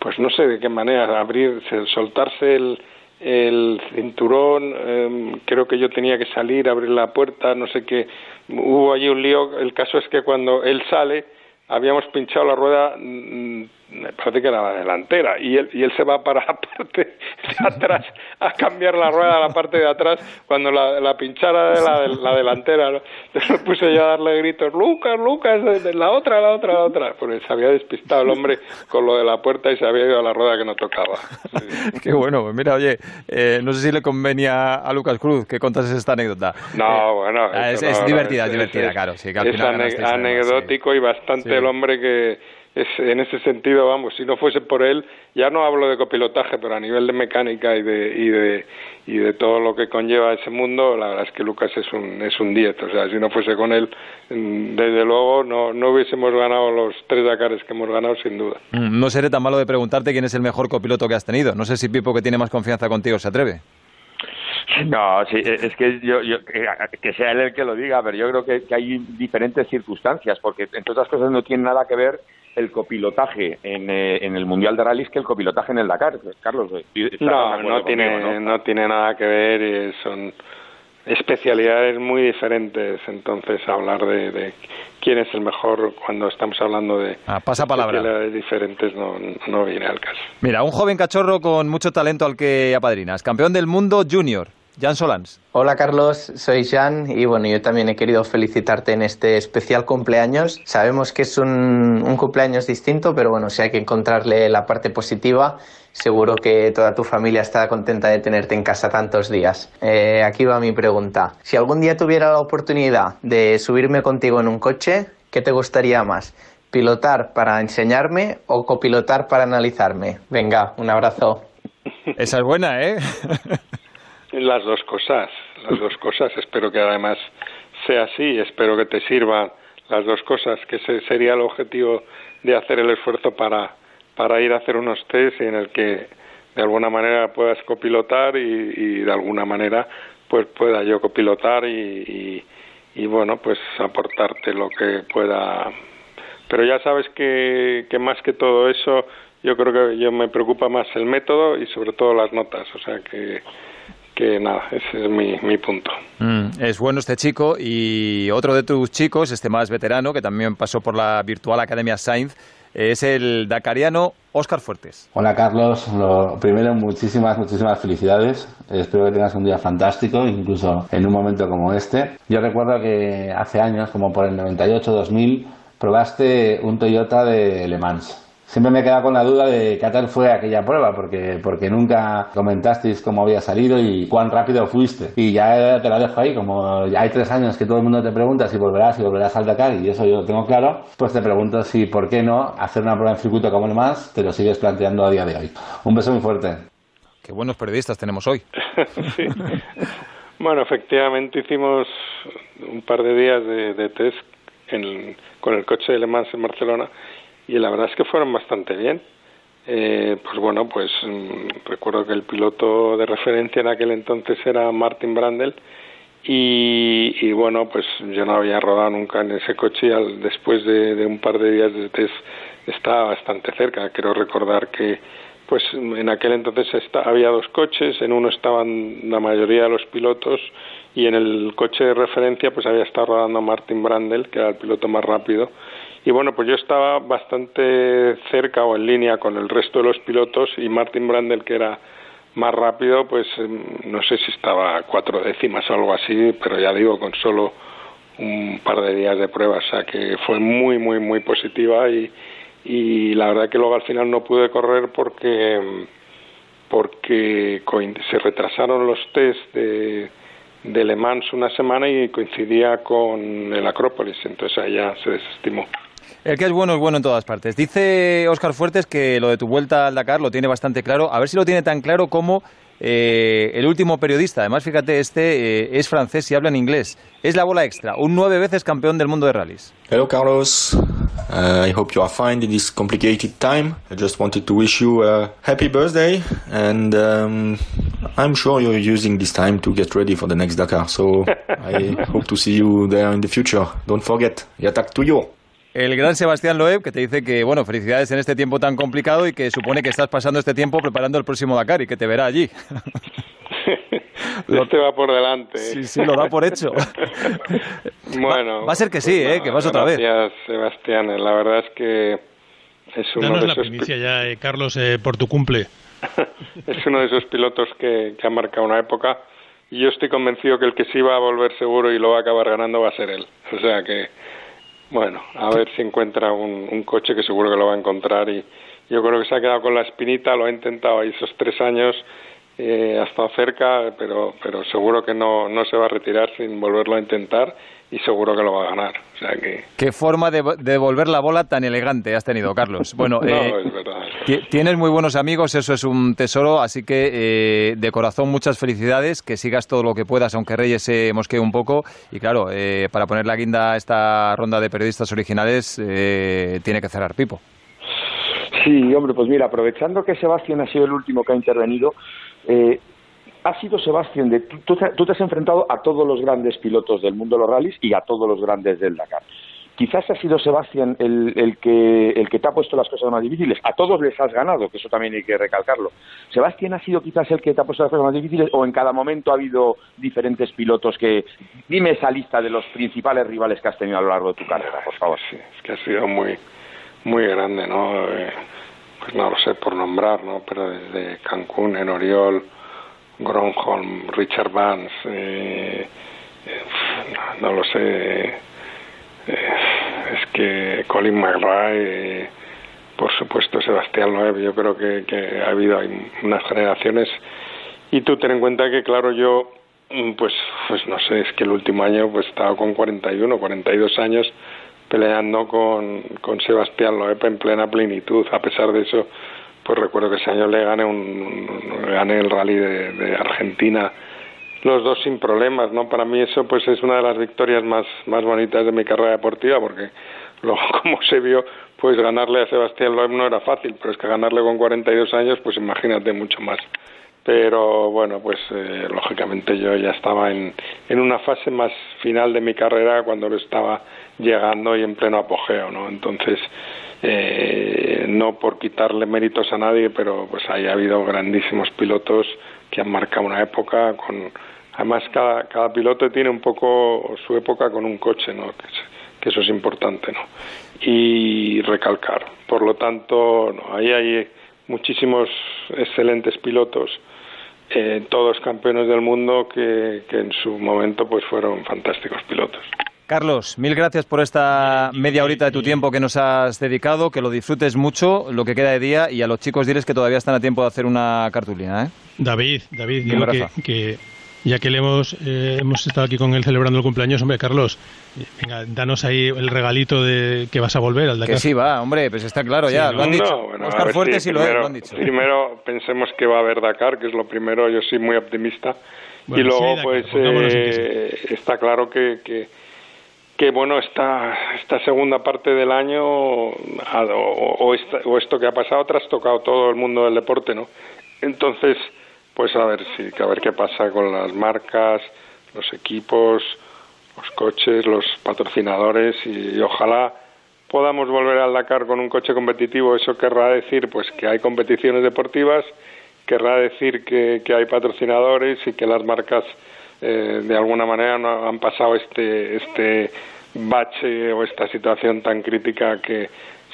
pues no sé de qué manera, abrir, se- soltarse el, el cinturón, eh, creo que yo tenía que salir, abrir la puerta, no sé qué, hubo allí un lío, el caso es que cuando él sale, habíamos pinchado la rueda, mm, me parece que era la delantera, y él, y él se va para la parte de atrás a cambiar la rueda a la parte de atrás cuando la, la pinchara de la, la delantera. ¿no? Entonces puse yo a darle gritos, Lucas, Lucas, la otra, la otra, la otra, porque se había despistado el hombre con lo de la puerta y se había ido a la rueda que no tocaba. Qué bueno, pues mira, oye, eh, no sé si le convenía a Lucas Cruz que contases esta anécdota. No, bueno. Ah, es- divertida, es es- divertida, es- claro, sí, que al es final anecdótico y bastante Sí. el hombre que es en ese sentido, vamos, si no fuese por él, ya no hablo de copilotaje, pero a nivel de mecánica y de y de y de todo lo que conlleva ese mundo, la verdad es que Lucas es un es un 10, o sea, si no fuese con él, mm, desde luego no no hubiésemos ganado los tres Dakares que hemos ganado sin duda. Mm, No seré tan malo de preguntarte quién es el mejor copiloto que has tenido. No sé si Pipo, que tiene más confianza contigo, se atreve. No, sí, e, es que yo, yo- que que sea él el que lo diga, pero yo creo que, que hay diferentes circunstancias, porque entre otras cosas no tiene nada que ver el copilotaje en, eh, en el Mundial de Rallys que el copilotaje en el Dakar. Carlos, eh, ¿estás de No, no tiene, conmigo, no? no? tiene nada que ver y son especialidades muy diferentes. Entonces, hablar de, de quién es el mejor cuando estamos hablando de Ah, pasa palabra. especialidades diferentes no, no viene al caso. Mira, un joven cachorro con mucho talento al que apadrinas. Campeón del mundo junior, Jan Solans. Hola Carlos, soy Jan y bueno, yo también he querido felicitarte en este especial cumpleaños. Sabemos que es un, un cumpleaños distinto, pero bueno, si hay que encontrarle la parte positiva, seguro que toda tu familia está contenta de tenerte en casa tantos días. Eh, aquí va mi pregunta. Si algún día tuviera la oportunidad de subirme contigo en un coche, ¿qué te gustaría más? ¿Pilotar para enseñarme o copilotar para analizarme? Venga, un abrazo. Esa es buena, ¿eh? Las dos cosas, las dos cosas. Espero que además sea así. Espero que te sirvan las dos cosas, que ese sería el objetivo de hacer el esfuerzo para, para ir a hacer unos test en el que de alguna manera puedas copilotar y, y de alguna manera pues pueda yo copilotar y, y, y, bueno pues aportarte lo que pueda pero ya sabes que, que más que todo eso yo creo que yo me preocupa más el método y sobre todo las notas o sea que que nada, ese es mi, mi punto. Mm, es bueno este chico y otro de tus chicos, este más veterano, que también pasó por la virtual Academia Sainz, es el dakariano Óscar Fuertes. Hola Carlos, lo primero muchísimas, muchísimas felicidades. Espero que tengas un día fantástico, incluso en un momento como este. Yo recuerdo que hace años, como por el 98-2000, probaste un Toyota de Le Mans. Siempre me he quedado con la duda de qué tal fue aquella prueba, porque, porque nunca comentasteis cómo había salido y cuán rápido fuiste. Y ya te la dejo ahí, como ya hay tres años que todo el mundo te pregunta si volverás, si volverás al Dakar, y eso yo lo tengo claro, pues te pregunto si, ¿por qué no hacer una prueba en circuito como el más? Te lo sigues planteando a día de hoy. Un beso muy fuerte. Qué buenos periodistas tenemos hoy. sí. Bueno, efectivamente hicimos un par de días de, de test en, con el coche de Le Mans en Barcelona y la verdad es que fueron bastante bien. Eh, pues bueno, pues mmm, recuerdo que el piloto de referencia en aquel entonces era Martin Brandel y, y, bueno, pues yo no había rodado nunca en ese coche y al, después de, un par de días de test estaba bastante cerca. Quiero recordar que, pues en aquel entonces había dos coches, en uno estaban la mayoría de los pilotos y en el coche de referencia pues había estado rodando Martin Brandel, que era el piloto más rápido. Y bueno, pues yo estaba bastante cerca o en línea con el resto de los pilotos y Martin Brandel, que era más rápido, pues em, no sé si estaba cuatro décimas o algo así, pero ya digo, con solo un par de días de prueba, o sea que fue muy, muy, muy positiva y, y la verdad que luego al final no pude correr porque porque coin- se retrasaron los test de, de Le Mans una semana y coincidía con el Acrópolis, entonces ya se desestimó. El que es bueno es bueno en todas partes. Dice Óscar Fuertes que lo de tu vuelta al Dakar lo tiene bastante claro. A ver si lo tiene tan claro como eh, el último periodista. Además, fíjate, este eh, es francés y habla en inglés. Es la bola extra, un nueve veces campeón del mundo de rallies. Hello, Carlos. Uh, I hope you are fine in this complicated time. I just wanted to wish you a happy birthday, and um, I'm sure you're using this time to get ready for the next Dakar. So I hope to see you there in the future. Don't forget, attack to you. El gran Sebastián Loeb, que te dice que, bueno, felicidades en este tiempo tan complicado y que supone que estás pasando este tiempo preparando el próximo Dakar y que te verá allí. Este va por delante. Sí, sí, lo da por hecho. bueno. Va a ser que sí, ¿eh? Que vas otra vez. Gracias, Sebastián. La verdad es que es uno Danos de la esos primicia ya, eh, Carlos, eh, por tu cumple. es uno de esos pilotos que, que ha marcado una época y yo estoy convencido que el que sí va a volver seguro y lo va a acabar ganando va a ser él. O sea que, bueno, a ver si encuentra un, un coche que seguro que lo va a encontrar y yo creo que se ha quedado con la espinita, lo ha intentado ahí esos tres años, eh, ha estado cerca, pero, pero seguro que no, no se va a retirar sin volverlo a intentar y seguro que lo va a ganar. O sea que, Qué forma de de devolver la bola tan elegante has tenido, Carlos. Bueno, no, eh, es verdad. Ti- Tienes muy buenos amigos, eso es un tesoro, así que eh, de corazón muchas felicidades, que sigas todo lo que puedas, aunque Reyes se mosquee un poco. Y claro, eh, para poner la guinda a esta ronda de periodistas originales, eh, tiene que cerrar Pipo. Sí, hombre, pues mira, aprovechando que Sebastián ha sido el último que ha intervenido, eh, ha sido Sebastián, de, tú, tú te- has enfrentado a todos los grandes pilotos del mundo de los rallies y a todos los grandes del Dakar. Quizás ha sido Sebastián el, el que, el que te ha puesto las cosas más difíciles. A todos les has ganado, que eso también hay que recalcarlo. ¿Sebastián ha sido quizás el que te ha puesto las cosas más difíciles o en cada momento ha habido diferentes pilotos que... Dime esa lista de los principales rivales que has tenido a lo largo de tu carrera, por favor. Sí, es que ha sido muy muy grande, ¿no? Eh, pues no lo sé por nombrar, ¿no? Pero desde Cancún, en Oriol, Gronholm, Richard Vance, eh, eh, no, no lo sé, eh, es que Colin McRae, por supuesto Sebastián Loeb, yo creo que, que ha habido hay unas generaciones. Y tú ten en cuenta que claro yo mm, pues pues no sé es que el último año pues estaba con 41 42 años peleando con, con Sebastián Loeb en plena plenitud. A pesar de eso pues recuerdo que ese año le gané un, gané el rally de, de Argentina los dos sin problemas no para mí eso pues es una de las victorias más más bonitas de mi carrera deportiva porque luego como se vio pues ganarle a Sebastián Loeb no era fácil pero es que ganarle con 42 años pues imagínate mucho más. Pero bueno pues eh, lógicamente yo ya estaba en, en una fase más final de mi carrera cuando lo estaba llegando y en pleno apogeo no entonces eh, no por quitarle méritos a nadie pero pues ahí ha habido grandísimos pilotos que han marcado una época con además cada, cada piloto tiene un poco su época con un coche no que, que eso es importante no y recalcar. Por lo tanto no, ahí hay muchísimos excelentes pilotos eh, todos campeones del mundo que, que en su momento pues fueron fantásticos pilotos Carlos, mil gracias por esta media horita de tu tiempo que nos has dedicado, que lo disfrutes mucho, lo que queda de día, y a los chicos diles que todavía están a tiempo de hacer una cartulina, ¿eh? David, David, digo que, ya que le hemos, eh, hemos estado aquí con él celebrando el cumpleaños, hombre, Carlos, eh, venga, danos ahí el regalito de que vas a volver al Dakar. Que sí va, hombre, pues está claro ya, Sí, lo han ¿no? dicho. No, bueno, ver Fuertes si y lo, primero, lo han dicho. Primero pensemos que va a haber Dakar, que es lo primero, yo soy muy optimista. Bueno, y luego, sí hay Dakar, pues, eh, está claro que, que, que, bueno, esta, esta segunda parte del año, o, o esta- o esto que ha pasado, ha trastocado todo el mundo del deporte, ¿no? Entonces, pues a ver, que a ver qué pasa con las marcas, los equipos, los coches, los patrocinadores y, ojalá podamos volver al Dakar con un coche competitivo, eso querrá decir pues que hay competiciones deportivas, querrá decir que, que hay patrocinadores y que las marcas eh, de alguna manera no han pasado este este bache o esta situación tan crítica que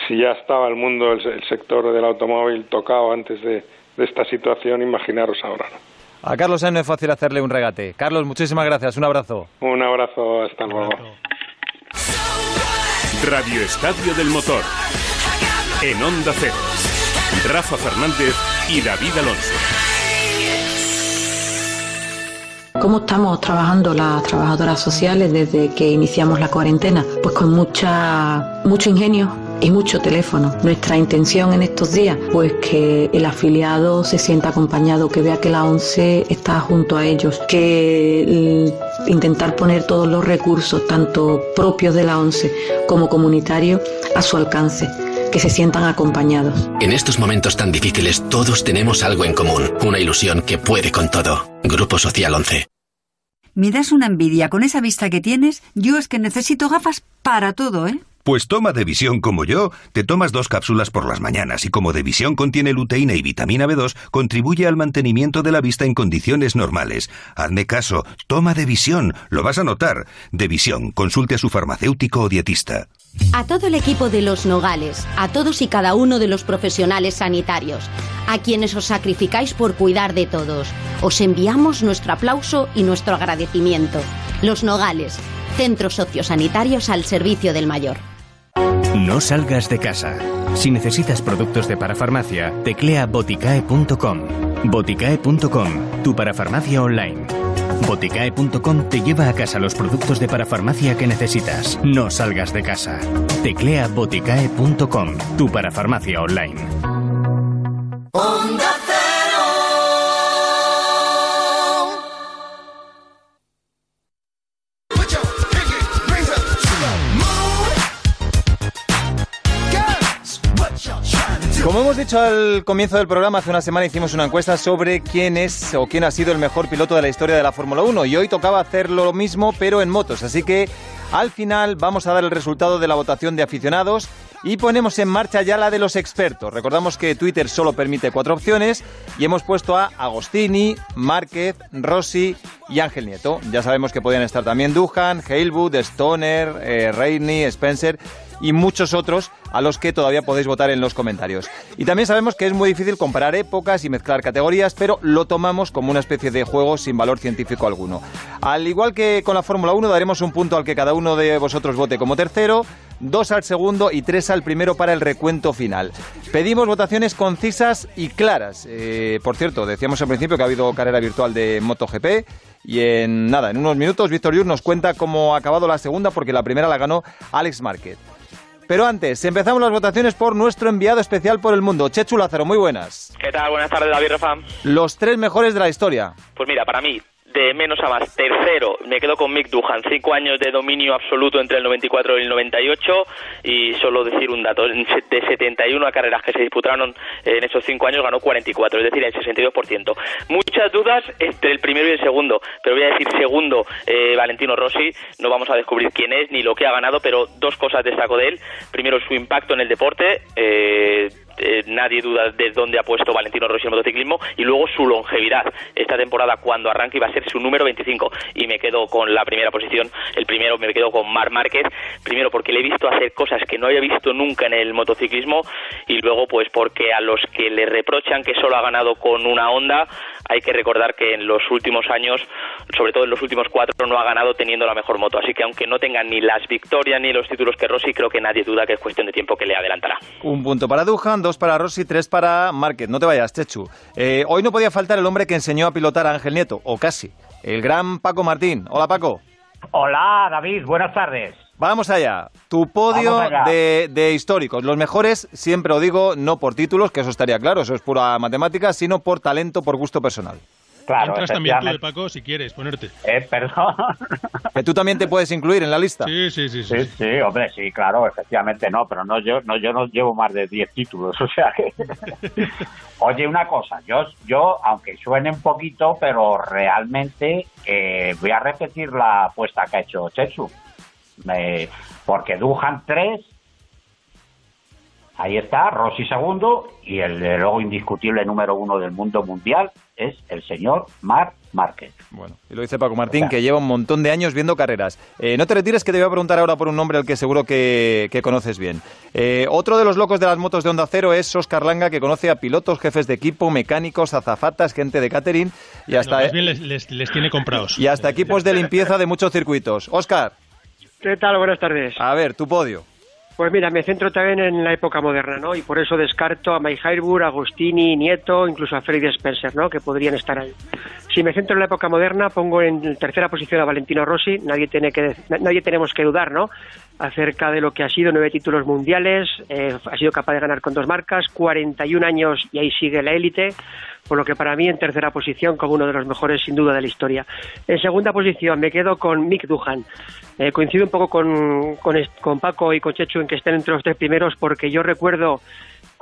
si ya estaba el mundo, el, el sector del automóvil tocado antes de, de esta situación, imaginaros ahora. ¿no? A Carlos Sainz no es fácil hacerle un regate. Carlos, muchísimas gracias. Un abrazo. Un abrazo, hasta luego. Radio Estadio del Motor. En Onda Cero. Rafa Fernández y David Alonso. ¿Cómo estamos trabajando las trabajadoras sociales desde que iniciamos la cuarentena? Pues con mucha, mucho ingenio y mucho teléfono. Nuestra intención en estos días, pues que el afiliado se sienta acompañado, que vea que la ONCE está junto a ellos, que intentar poner todos los recursos, tanto propios de la ONCE como comunitarios, a su alcance, que se sientan acompañados. En estos momentos tan difíciles todos tenemos algo en común, una ilusión que puede con todo. Grupo Social 11. Me das una envidia con esa vista que tienes. Yo es que necesito gafas para todo, ¿eh? Pues toma de visión como yo, te tomas dos cápsulas por las mañanas y como de visión contiene luteína y vitamina B2, contribuye al mantenimiento de la vista en condiciones normales. Hazme caso, toma de visión, lo vas a notar. De visión, consulte a su farmacéutico o dietista. A todo el equipo de Los Nogales, a todos y cada uno de los profesionales sanitarios, a quienes os sacrificáis por cuidar de todos, os enviamos nuestro aplauso y nuestro agradecimiento. Los Nogales, centros sociosanitarios al servicio del mayor. No salgas de casa. Si necesitas productos de parafarmacia, teclea boticae.com. Boticae.com, tu parafarmacia online. Boticae.com te lleva a casa los productos de parafarmacia que necesitas. No salgas de casa. Teclea boticae.com, tu parafarmacia online. Como hemos dicho al comienzo del programa, hace una semana hicimos una encuesta sobre quién es o quién ha sido el mejor piloto de la historia de la Fórmula 1 y hoy tocaba hacer lo mismo pero en motos, así que al final vamos a dar el resultado de la votación de aficionados y ponemos en marcha ya la de los expertos. Recordamos que Twitter solo permite cuatro opciones y hemos puesto a Agostini, Márquez, Rossi y Ángel Nieto. Ya sabemos que podían estar también Duhan, Halewood, Stoner, eh, Rainey, Spencer y muchos otros a los que todavía podéis votar en los comentarios. Y también sabemos que es muy difícil comparar épocas y mezclar categorías, pero lo tomamos como una especie de juego sin valor científico alguno. Al igual que con la Fórmula 1, daremos un punto al que cada uno de vosotros vote como tercero, dos al segundo y tres al primero para el recuento final. Pedimos votaciones concisas y claras. Eh, por cierto, decíamos al principio que ha habido carrera virtual de MotoGP. Y en nada, en unos minutos, Víctor Yur nos cuenta cómo ha acabado la segunda, porque la primera la ganó Alex Márquez. Pero antes, empezamos las votaciones por nuestro enviado especial por el mundo, Chechu Lázaro. Muy buenas. ¿Qué tal? Buenas tardes, David Rafa. Los tres mejores de la historia. Pues mira, para mí, de menos a más. Tercero, me quedo con Mick Duhan. Cinco años de dominio absoluto entre el 94 y el 98. Y solo decir un dato: de 71 carreras que se disputaron en esos cinco años, ganó 44, es decir, el 62%. Muchas dudas entre el primero y el segundo. Pero voy a decir segundo, eh, Valentino Rossi. No vamos a descubrir quién es ni lo que ha ganado, pero dos cosas destaco de él. Primero, su impacto en el deporte. Eh, eh, nadie duda de dónde ha puesto Valentino Rossi el motociclismo y luego su longevidad. Esta temporada cuando arranque iba a ser su número 25 y me quedo con la primera posición, el primero me quedo con Mar Márquez, primero porque le he visto hacer cosas que no había visto nunca en el motociclismo y luego pues porque a los que le reprochan que solo ha ganado con una Honda, hay que recordar que en los últimos años, sobre todo en los últimos cuatro, no ha ganado teniendo la mejor moto. Así que aunque no tenga ni las victorias ni los títulos que Rossi, creo que nadie duda que es cuestión de tiempo que le adelantará. Un punto para Duhan, dos para Rossi, tres para Márquez. No te vayas, Chechu. Eh, hoy no podía faltar el hombre que enseñó a pilotar a Ángel Nieto, o casi. El gran Paco Martín. Hola, Paco. Hola, David. Buenas tardes. Vamos allá. Tu podio allá. de, de históricos. Los mejores, siempre lo digo, no por títulos, que eso estaría claro, eso es pura matemática, sino por talento, por gusto personal. Claro, Entras también tú, de. Paco, si quieres ponerte. Eh, perdón. Que tú también te puedes incluir en la lista. Sí, sí, sí. Sí, sí, hombre, sí, claro, efectivamente no, pero no yo no yo no llevo más de 10 títulos, o sea que Oye, una cosa, yo yo aunque suene un poquito, pero realmente eh, voy a repetir la apuesta que ha hecho Chechu. Me- porque Duhan 3, Ahí está, Rossi segundo y el luego indiscutible número uno del mundo mundial es el señor Marc Márquez. Bueno, y lo dice Paco Martín, que lleva un montón de años viendo carreras. Eh, no te retires, que te voy a preguntar ahora por un nombre al que seguro que, que conoces bien. Eh, otro de los locos de las motos de Onda Cero es Oscar Langa, que conoce a pilotos, jefes de equipo, mecánicos, azafatas, gente de catering y hasta, No, más bien les, les- les tiene comprados. y hasta equipos de limpieza de muchos circuitos. Oscar, ¿Qué tal? Buenas tardes. a ver, tu podio. Pues mira, me centro también en la época moderna, ¿no? Y por eso descarto a Mike Harbour, Agostini, Nieto, incluso a Freddy Spencer, ¿no? Que podrían estar ahí. Si me centro en la época moderna, pongo en tercera posición a Valentino Rossi. Nadie tiene que, nadie tenemos que dudar, ¿no? Acerca de lo que ha sido nueve títulos mundiales, eh, ha sido capaz de ganar con dos marcas, 41 años y ahí sigue la élite. Por lo que para mí en tercera posición como uno de los mejores sin duda de la historia. En segunda posición me quedo con Mick Duhan. Eh, coincido un poco con, con, con Paco y con Chechu en que estén entre los tres primeros porque yo recuerdo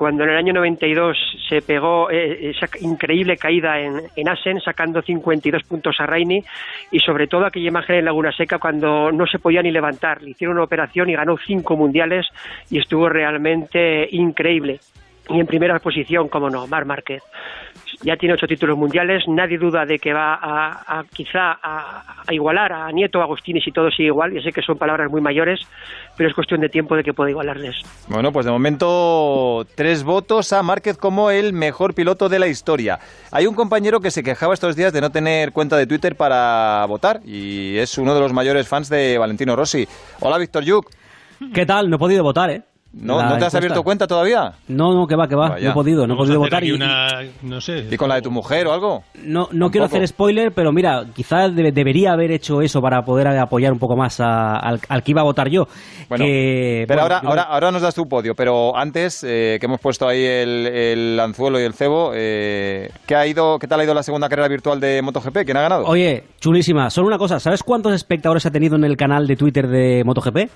cuando en el año 92 se pegó eh, esa increíble caída en, en Asen sacando 52 puntos a Raini y sobre todo aquella imagen en Laguna Seca cuando no se podía ni levantar. Le hicieron una operación y ganó cinco mundiales y estuvo realmente increíble. Y en primera posición, como no, Mar Márquez ya tiene ocho títulos mundiales, nadie duda de que va a, a quizá a, a igualar a Nieto, a Agustini si todo sigue igual, ya sé que son palabras muy mayores, pero es cuestión de tiempo de que pueda igualarles. Bueno, pues de momento tres votos a Márquez como el mejor piloto de la historia. Hay un compañero que se quejaba estos días de no tener cuenta de Twitter para votar y es uno de los mayores fans de Valentino Rossi. Hola, Víctor Yuk. ¿Qué tal? No he podido votar, ¿eh? ¿No, ¿no te has abierto cuenta todavía? No, no, que va, que va. Vaya. No he podido, no he podido votar. y- una- No sé. ¿Y con la de tu mujer o algo? No, no quiero hacer spoiler, pero mira, quizás debe- debería haber hecho eso para poder apoyar un poco más a- al, al que iba a votar yo. Bueno, Que, pero bueno, ahora, yo- ahora, ahora nos das tu podio, pero antes eh, que hemos puesto ahí el, el anzuelo y el cebo, eh, ¿qué, ha ido, ¿qué tal ha ido la segunda carrera virtual de MotoGP? ¿Quién ha ganado? Oye, chulísima. Solo una cosa, ¿sabes cuántos espectadores ha tenido en el canal de Twitter de MotoGP?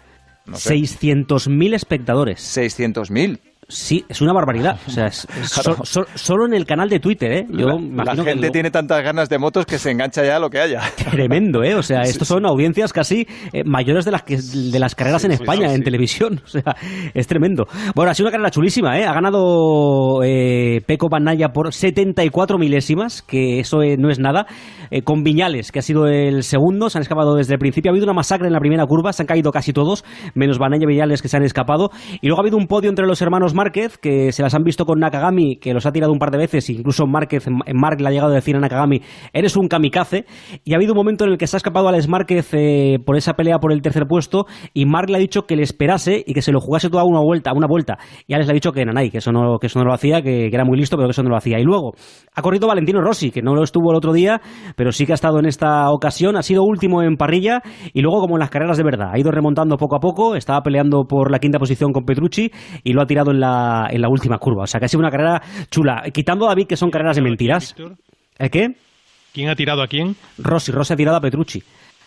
Sé. 600.000 espectadores. ¿600.000? Sí, es una barbaridad. O sea, es- es Claro. so- so- solo en el canal de Twitter, ¿eh? Yo la, que gente lo- tiene tantas ganas de motos que se engancha ya a lo que haya. Tremendo, ¿eh? O sea, Sí, estos son audiencias casi eh, mayores de las que de las carreras en España, sí, en sí. televisión. O sea, es tremendo. Bueno, ha sido una carrera chulísima, ¿eh? Ha ganado eh, Peco Banaya por 74 milésimas, que eso eh, no es nada. Eh, con Viñales, que ha sido el segundo, se han escapado desde el principio. Ha habido una masacre en la primera curva, se han caído casi todos, menos Banaya y Viñales que se han escapado. Y luego ha habido un podio entre los hermanos Márquez, que se las han visto con Nakagami, que los ha tirado un par de veces, incluso Márquez, Mark le ha llegado a decir a Nakagami, eres un kamikaze. Y ha habido un momento en el que se ha escapado Alex Márquez eh, por esa pelea por el tercer puesto, y Mark le ha dicho que le esperase y que se lo jugase toda una vuelta, una vuelta. Y Alex le ha dicho que nanay, que eso no, que eso no lo hacía, que, que era muy listo, pero que eso no lo hacía. Y luego ha corrido Valentino Rossi, que no lo estuvo el otro día, pero sí que ha estado en esta ocasión, ha sido último en parrilla, y luego como en las carreras de verdad, ha ido remontando poco a poco, estaba peleando por la quinta posición con Petrucci, y lo ha tirado en la, en la última curva. O sea que ha sido una carrera chula. Quitando a David que son carreras de mentiras. ¿El qué? ¿Quién ha tirado a quién? Rossi, Rossi ha tirado a Petrucci.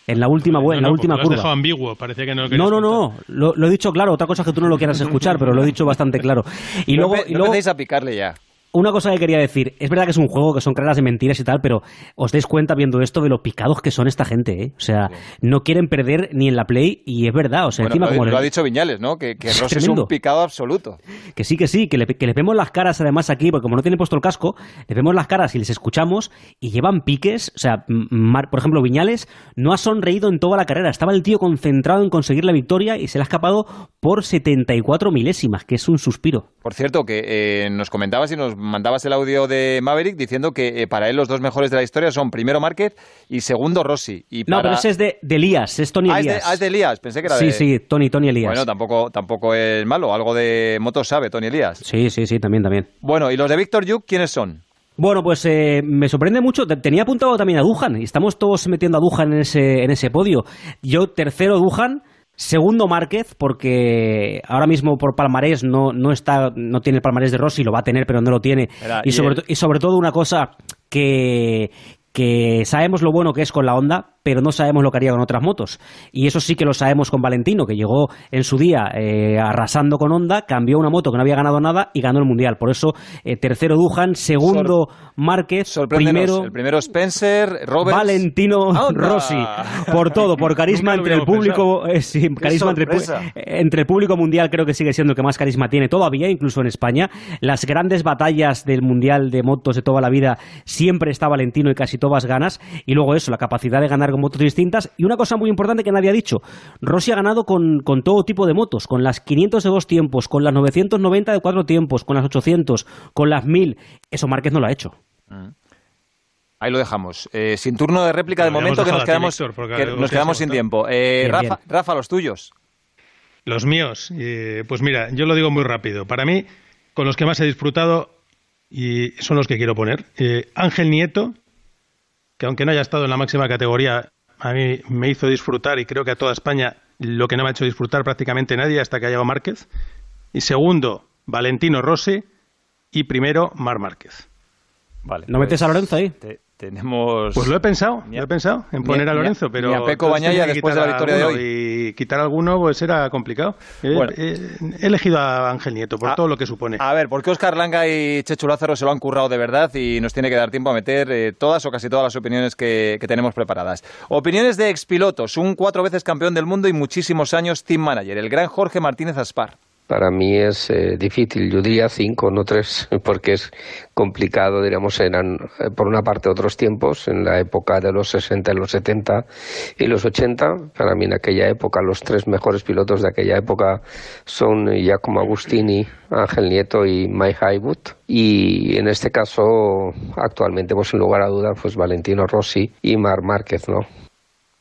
En la última, en la No, última porque lo has curva. dejado ambiguo, parecía que no lo No, no, no, lo, lo he dicho claro. Otra cosa es que tú no lo quieras escuchar, pero lo he dicho bastante claro. Y no luego, empe- y no luego empecéis a picarle ya. Una cosa que quería decir. Es verdad que es un juego, que son carreras de mentiras y tal, pero os dais cuenta viendo esto de lo picados que son esta gente, ¿eh? O sea, no quieren perder ni en la play y es verdad. O sea, Bueno, encima lo, como lo ha dicho Viñales, ¿no? Que, que Es Rossi es un picado absoluto. Que sí, que sí, que, le, que les vemos las caras además aquí, porque como no tienen puesto el casco, les vemos las caras y les escuchamos y llevan piques. O sea, Mar- por ejemplo, Viñales no ha sonreído en toda la carrera. Estaba el tío concentrado en conseguir la victoria y se le ha escapado por 74 milésimas, que es un suspiro. Por cierto, que eh, nos comentabas y nos mandabas el audio de Maverick diciendo que eh, para él los dos mejores de la historia son primero Márquez y segundo Rossi. Y No, pero ese es de, de Elías, es Tony Ah, es de, Elías. ah, es de Elías, pensé que era sí, de... sí, Tony, Tony Elías. Bueno, tampoco, tampoco es malo, algo de motos sabe Tony Elías. Sí, sí, sí, también, también. Bueno, ¿y los de Víctor Yuk quiénes son? Bueno, pues eh, me sorprende mucho. Te- Tenía apuntado también a Duhan y estamos todos metiendo a Duhan en ese, en ese podio. Yo tercero Duhan, segundo Márquez, porque ahora mismo por palmarés no, no está, no tiene el palmarés de Rossi, lo va a tener, pero no lo tiene. Era, y, y sobre, el- to- y sobre todo una cosa que, que sabemos lo bueno que es con la Honda, pero no sabemos lo que haría con otras motos. Y eso sí que lo sabemos con Valentino, que llegó en su día eh, arrasando con Honda, cambió una moto que no había ganado nada y ganó el Mundial. Por eso, eh, tercero Duhan, segundo Márquez, Sorpréndenos, primero El primero Spencer, Roberts. Valentino ¡Anda! Rossi. Por todo, por carisma Nunca lo entre el público, eh, sí, carisma entre, entre el público mundial creo que sigue siendo el que más carisma tiene todavía, incluso en España. Las grandes batallas del mundial de motos de toda la vida siempre está Valentino y casi todas ganas. Y luego eso, la capacidad de ganar con motos distintas. Y una cosa muy importante que nadie ha dicho, Rossi ha ganado con, con todo tipo de motos, con las 500 de dos tiempos, con las 990 de cuatro tiempos, con las 800, con las 1000. Eso Márquez no lo ha hecho. Ahí lo dejamos. Eh, sin turno de réplica de momento que nos ti, quedamos, Víctor, que nos sin tiempo. Eh, Bien, Rafa, bien. Rafa, los tuyos. Los míos, eh, pues mira, yo lo digo muy rápido. Para mí, con los que más he disfrutado, y son los que quiero poner, eh, Ángel Nieto, que aunque no haya estado en la máxima categoría, a mí me hizo disfrutar y creo que a toda España lo que no me ha hecho disfrutar prácticamente nadie hasta que ha llegado Márquez. Y segundo, Valentino Rossi. Y primero, Mar Márquez. Vale. ¿No metes a Lorenzo ahí? Tenemos. Pues lo he pensado, lo he pensado en poner a Lorenzo, pero ni a Peco Bañaya después de la victoria de alguno Y quitar alguno pues era complicado. Eh, Bueno. eh, he elegido a Ángel Nieto por Ah, todo lo que supone. A ver, ¿por qué Oscar Langa y Chechu Lázaro se lo han currado de verdad y nos tiene que dar tiempo a meter eh, todas o casi todas las opiniones que, que tenemos preparadas? Opiniones de expilotos, un cuatro veces campeón del mundo y muchísimos años team manager, el gran Jorge Martínez Aspar. Para mí es eh, difícil, yo diría cinco, no tres, porque es complicado, diríamos, eran eh, por una parte otros tiempos, en la época de los 60, los 70 y los 80. Para mí en aquella época los tres mejores pilotos de aquella época son Giacomo Agustini, Ángel Nieto y Mike Haywood. Y en este caso, actualmente, pues sin lugar a dudas, pues Valentino Rossi y Mar Márquez, ¿no?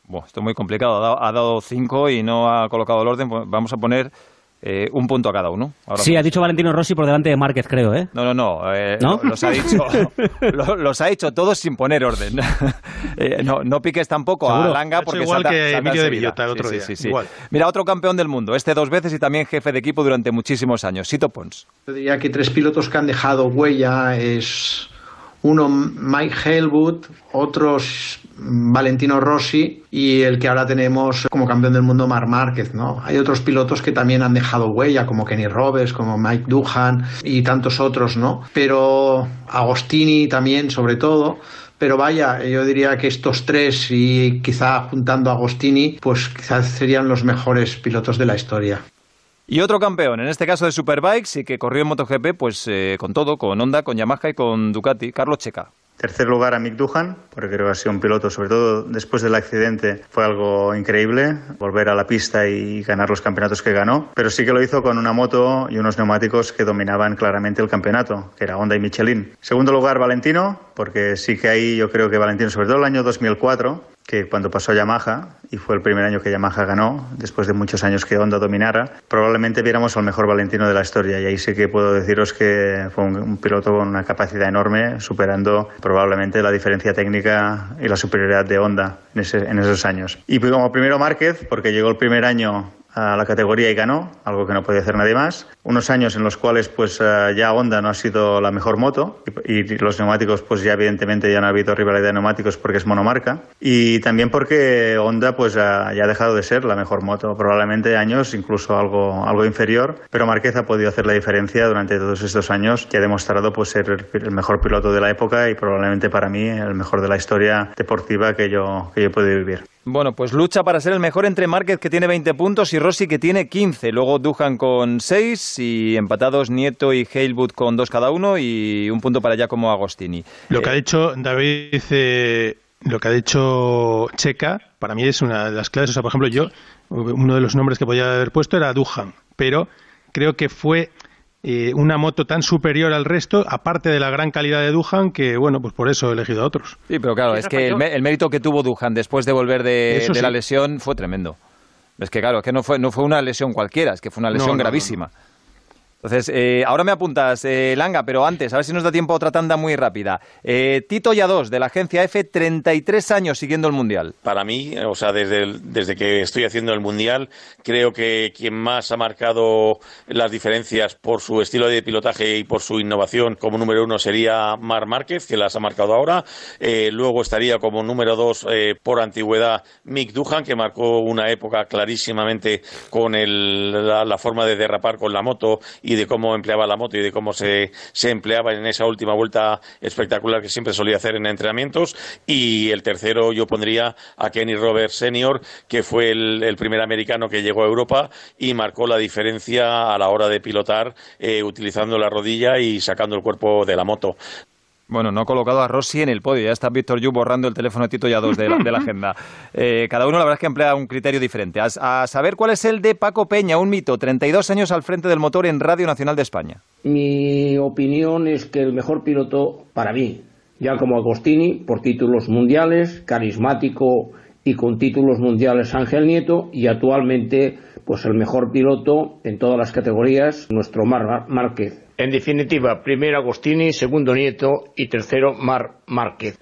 Bueno, esto es muy complicado, ha dado, ha dado cinco y no ha colocado el orden, pues vamos a poner eh, un punto a cada uno. Ahora Sí, ha dicho Valentino Rossi por delante de Márquez, creo, ¿eh? No, no, no. eh, ¿No? lo- Los ha dicho, lo- los ha dicho todos sin poner orden. Eh, no, no piques tampoco Seguro. a Langa porque igual salta- que salta Emilio de enseguida. Villota el otro Sí, sí, día, sí, sí. igual. Mira, otro campeón del mundo, este dos veces y también jefe de equipo durante muchísimos años, Sito Pons. Yo diría que tres pilotos que han dejado huella es uno Mike Helwood, otros Valentino Rossi y el que ahora tenemos como campeón del mundo Mar Márquez, ¿no? Hay otros pilotos que también han dejado huella, como Kenny Roberts, como Mike Duhan y tantos otros, ¿no? Pero Agostini también, sobre todo. Pero vaya, yo diría que estos tres y quizá juntando a Agostini, pues quizás serían los mejores pilotos de la historia. Y otro campeón, en este caso de Superbikes y que corrió en MotoGP, pues eh, con todo, con Honda, con Yamaha y con Ducati, Carlos Checa. Tercer lugar a Mick Duhan, porque creo que ha sido un piloto, sobre todo después del accidente, fue algo increíble, volver a la pista y ganar los campeonatos que ganó, pero sí que lo hizo con una moto y unos neumáticos que dominaban claramente el campeonato, que era Honda y Michelin. Segundo lugar Valentino, porque sí que ahí yo creo que Valentino, sobre todo el año 2004, que cuando pasó a Yamaha, y fue el primer año que Yamaha ganó, después de muchos años que Honda dominara, probablemente viéramos al mejor Valentino de la historia. Y ahí sí que puedo deciros que fue un, piloto con una capacidad enorme, superando probablemente la diferencia técnica y la superioridad de Honda en, en esos años. Y como primero Márquez, porque llegó el primer año a la categoría y ganó, algo que no podía hacer nadie más. Unos años en los cuales pues eh, ya Honda no ha sido la mejor moto y, los neumáticos pues ya evidentemente ya no ha habido rivalidad de neumáticos porque es monomarca y también porque Honda pues ya ha dejado de ser la mejor moto, probablemente años incluso algo algo inferior, pero Márquez ha podido hacer la diferencia durante todos estos años y ha demostrado pues ser el mejor piloto de la época y probablemente para mí el mejor de la historia deportiva que yo que yo he podido vivir. Bueno, pues lucha para ser el mejor entre Márquez que tiene 20 puntos y Rossi que tiene 15. Luego Duhan con 6 y empatados Nieto y Halewood con 2 cada uno y un punto para Giacomo Agostini. Lo que ha dicho David, eh, lo que ha dicho Checa, para mí es una de las claves. O sea, por ejemplo, yo, uno de los nombres que podía haber puesto era Duhan, pero creo que fue eh, una moto tan superior al resto, aparte de la gran calidad de Duhan, que bueno, pues por eso he elegido a otros. Sí, pero claro, es que el, yo- mé- el mérito que tuvo Duhan después de volver de, Eso de sí. la lesión fue tremendo. Es que claro, es que no fue, no fue una lesión cualquiera, es que fue una lesión no, no, gravísima. Entonces, eh, ahora me apuntas, eh, Langa, pero antes, a ver si nos da tiempo otra tanda muy rápida. Eh, Tito Yadós, de la agencia F, 33 años siguiendo el Mundial. Para mí, o sea, desde, desde que estoy haciendo el Mundial, creo que quien más ha marcado las diferencias por su estilo de pilotaje y por su innovación como número uno sería Mar Márquez, que las ha marcado ahora. Eh, luego estaría como número dos, eh, por antigüedad, Mick Duhan, que marcó una época clarísimamente con el- la, la forma de derrapar con la moto de cómo empleaba la moto y de cómo se, se empleaba en esa última vuelta espectacular que siempre solía hacer en entrenamientos. Y el tercero yo pondría a Kenny Roberts Senior, que fue el, el primer americano que llegó a Europa y marcó la diferencia a la hora de pilotar eh, utilizando la rodilla y sacando el cuerpo de la moto. Bueno, no ha colocado a Rossi en el podio. Ya está Víctor Yu borrando el teléfono de Tito Yadós de la, de la agenda. Eh, cada uno, la verdad es que emplea un criterio diferente. A, a saber cuál es el de Paco Peña, un mito. 32 años al frente del motor en Radio Nacional de España. Mi opinión es que el mejor piloto para mí, ya como Agostini, por títulos mundiales, carismático y con títulos mundiales Ángel Nieto, y actualmente, pues el mejor piloto en todas las categorías, nuestro Mar Márquez. En definitiva, primero Agostini, segundo Nieto y tercero Mar Márquez.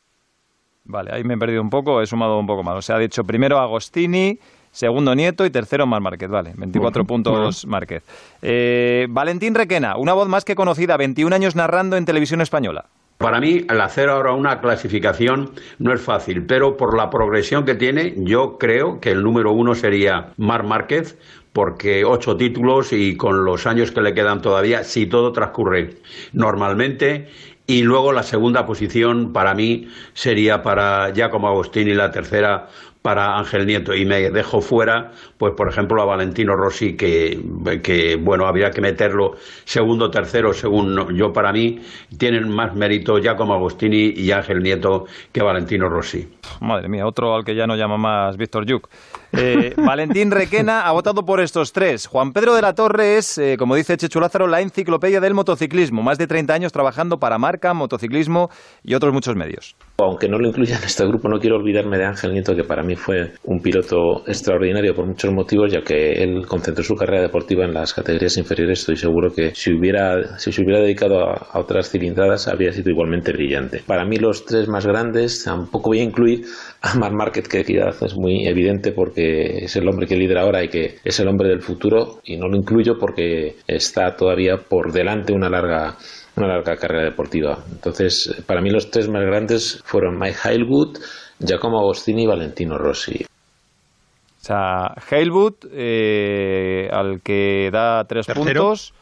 Vale, ahí me he perdido un poco, he sumado un poco mal. O sea, ha dicho primero Agostini, segundo Nieto y tercero Mar Márquez. Vale, 24 puntos Márquez. Eh, Valentín Requena, una voz más que conocida, 21 años narrando en televisión española. Para mí, el hacer ahora una clasificación no es fácil, pero por la progresión que tiene, yo creo que el número uno sería Mar Márquez, porque ocho títulos y con los años que le quedan todavía, si todo transcurre normalmente. Y luego la segunda posición para mí sería para Giacomo Agostini, la tercera para Ángel Nieto y me dejo fuera, pues por ejemplo a Valentino Rossi que, que bueno habría que meterlo segundo, tercero, según yo para mí tienen más mérito Giacomo Agostini y Ángel Nieto que Valentino Rossi. Madre mía, otro al que ya no llama más Víctor Yuk. Eh, Valentín Requena ha votado por estos tres. Juan Pedro de la Torre es, eh, como dice Chechu Lázaro, la enciclopedia del motociclismo. Más de 30 años trabajando para marca, motociclismo y otros muchos medios. Aunque no lo incluya en este grupo, no quiero olvidarme de Ángel Nieto, que para mí fue un piloto extraordinario por muchos motivos, ya que él concentró su carrera deportiva en las categorías inferiores. Estoy seguro que si, hubiera, si se hubiera dedicado a, a otras cilindradas, habría sido igualmente brillante. Para mí, los tres más grandes, tampoco voy a incluir a Marc Márquez, que quizás es muy evidente porque es el hombre que lidera ahora y que es el hombre del futuro, y no lo incluyo porque está todavía por delante una larga una larga carrera deportiva. Entonces, para mí los tres más grandes fueron Mike Hailwood, Giacomo Agostini y Valentino Rossi. O sea, Hailwood, eh, al que da tres puntos.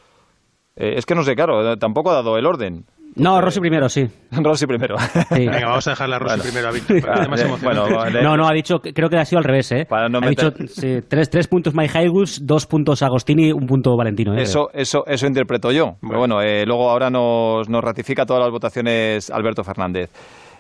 Eh, es que no sé, claro, tampoco ha dado el orden. No, Rossi primero, sí. Rossi primero. Venga, vamos a dejarle a Rossi primero a Víctor. Bueno, No, no, ha dicho, creo que ha sido al revés, ¿eh? no ha meter- dicho sí, tres, tres puntos Mike Higgins, dos puntos Agostini, un punto Valentino. ¿eh? Eso, eso, eso interpreto yo. Pero bueno, eh, luego ahora nos, nos ratifica todas las votaciones Alberto Fernández.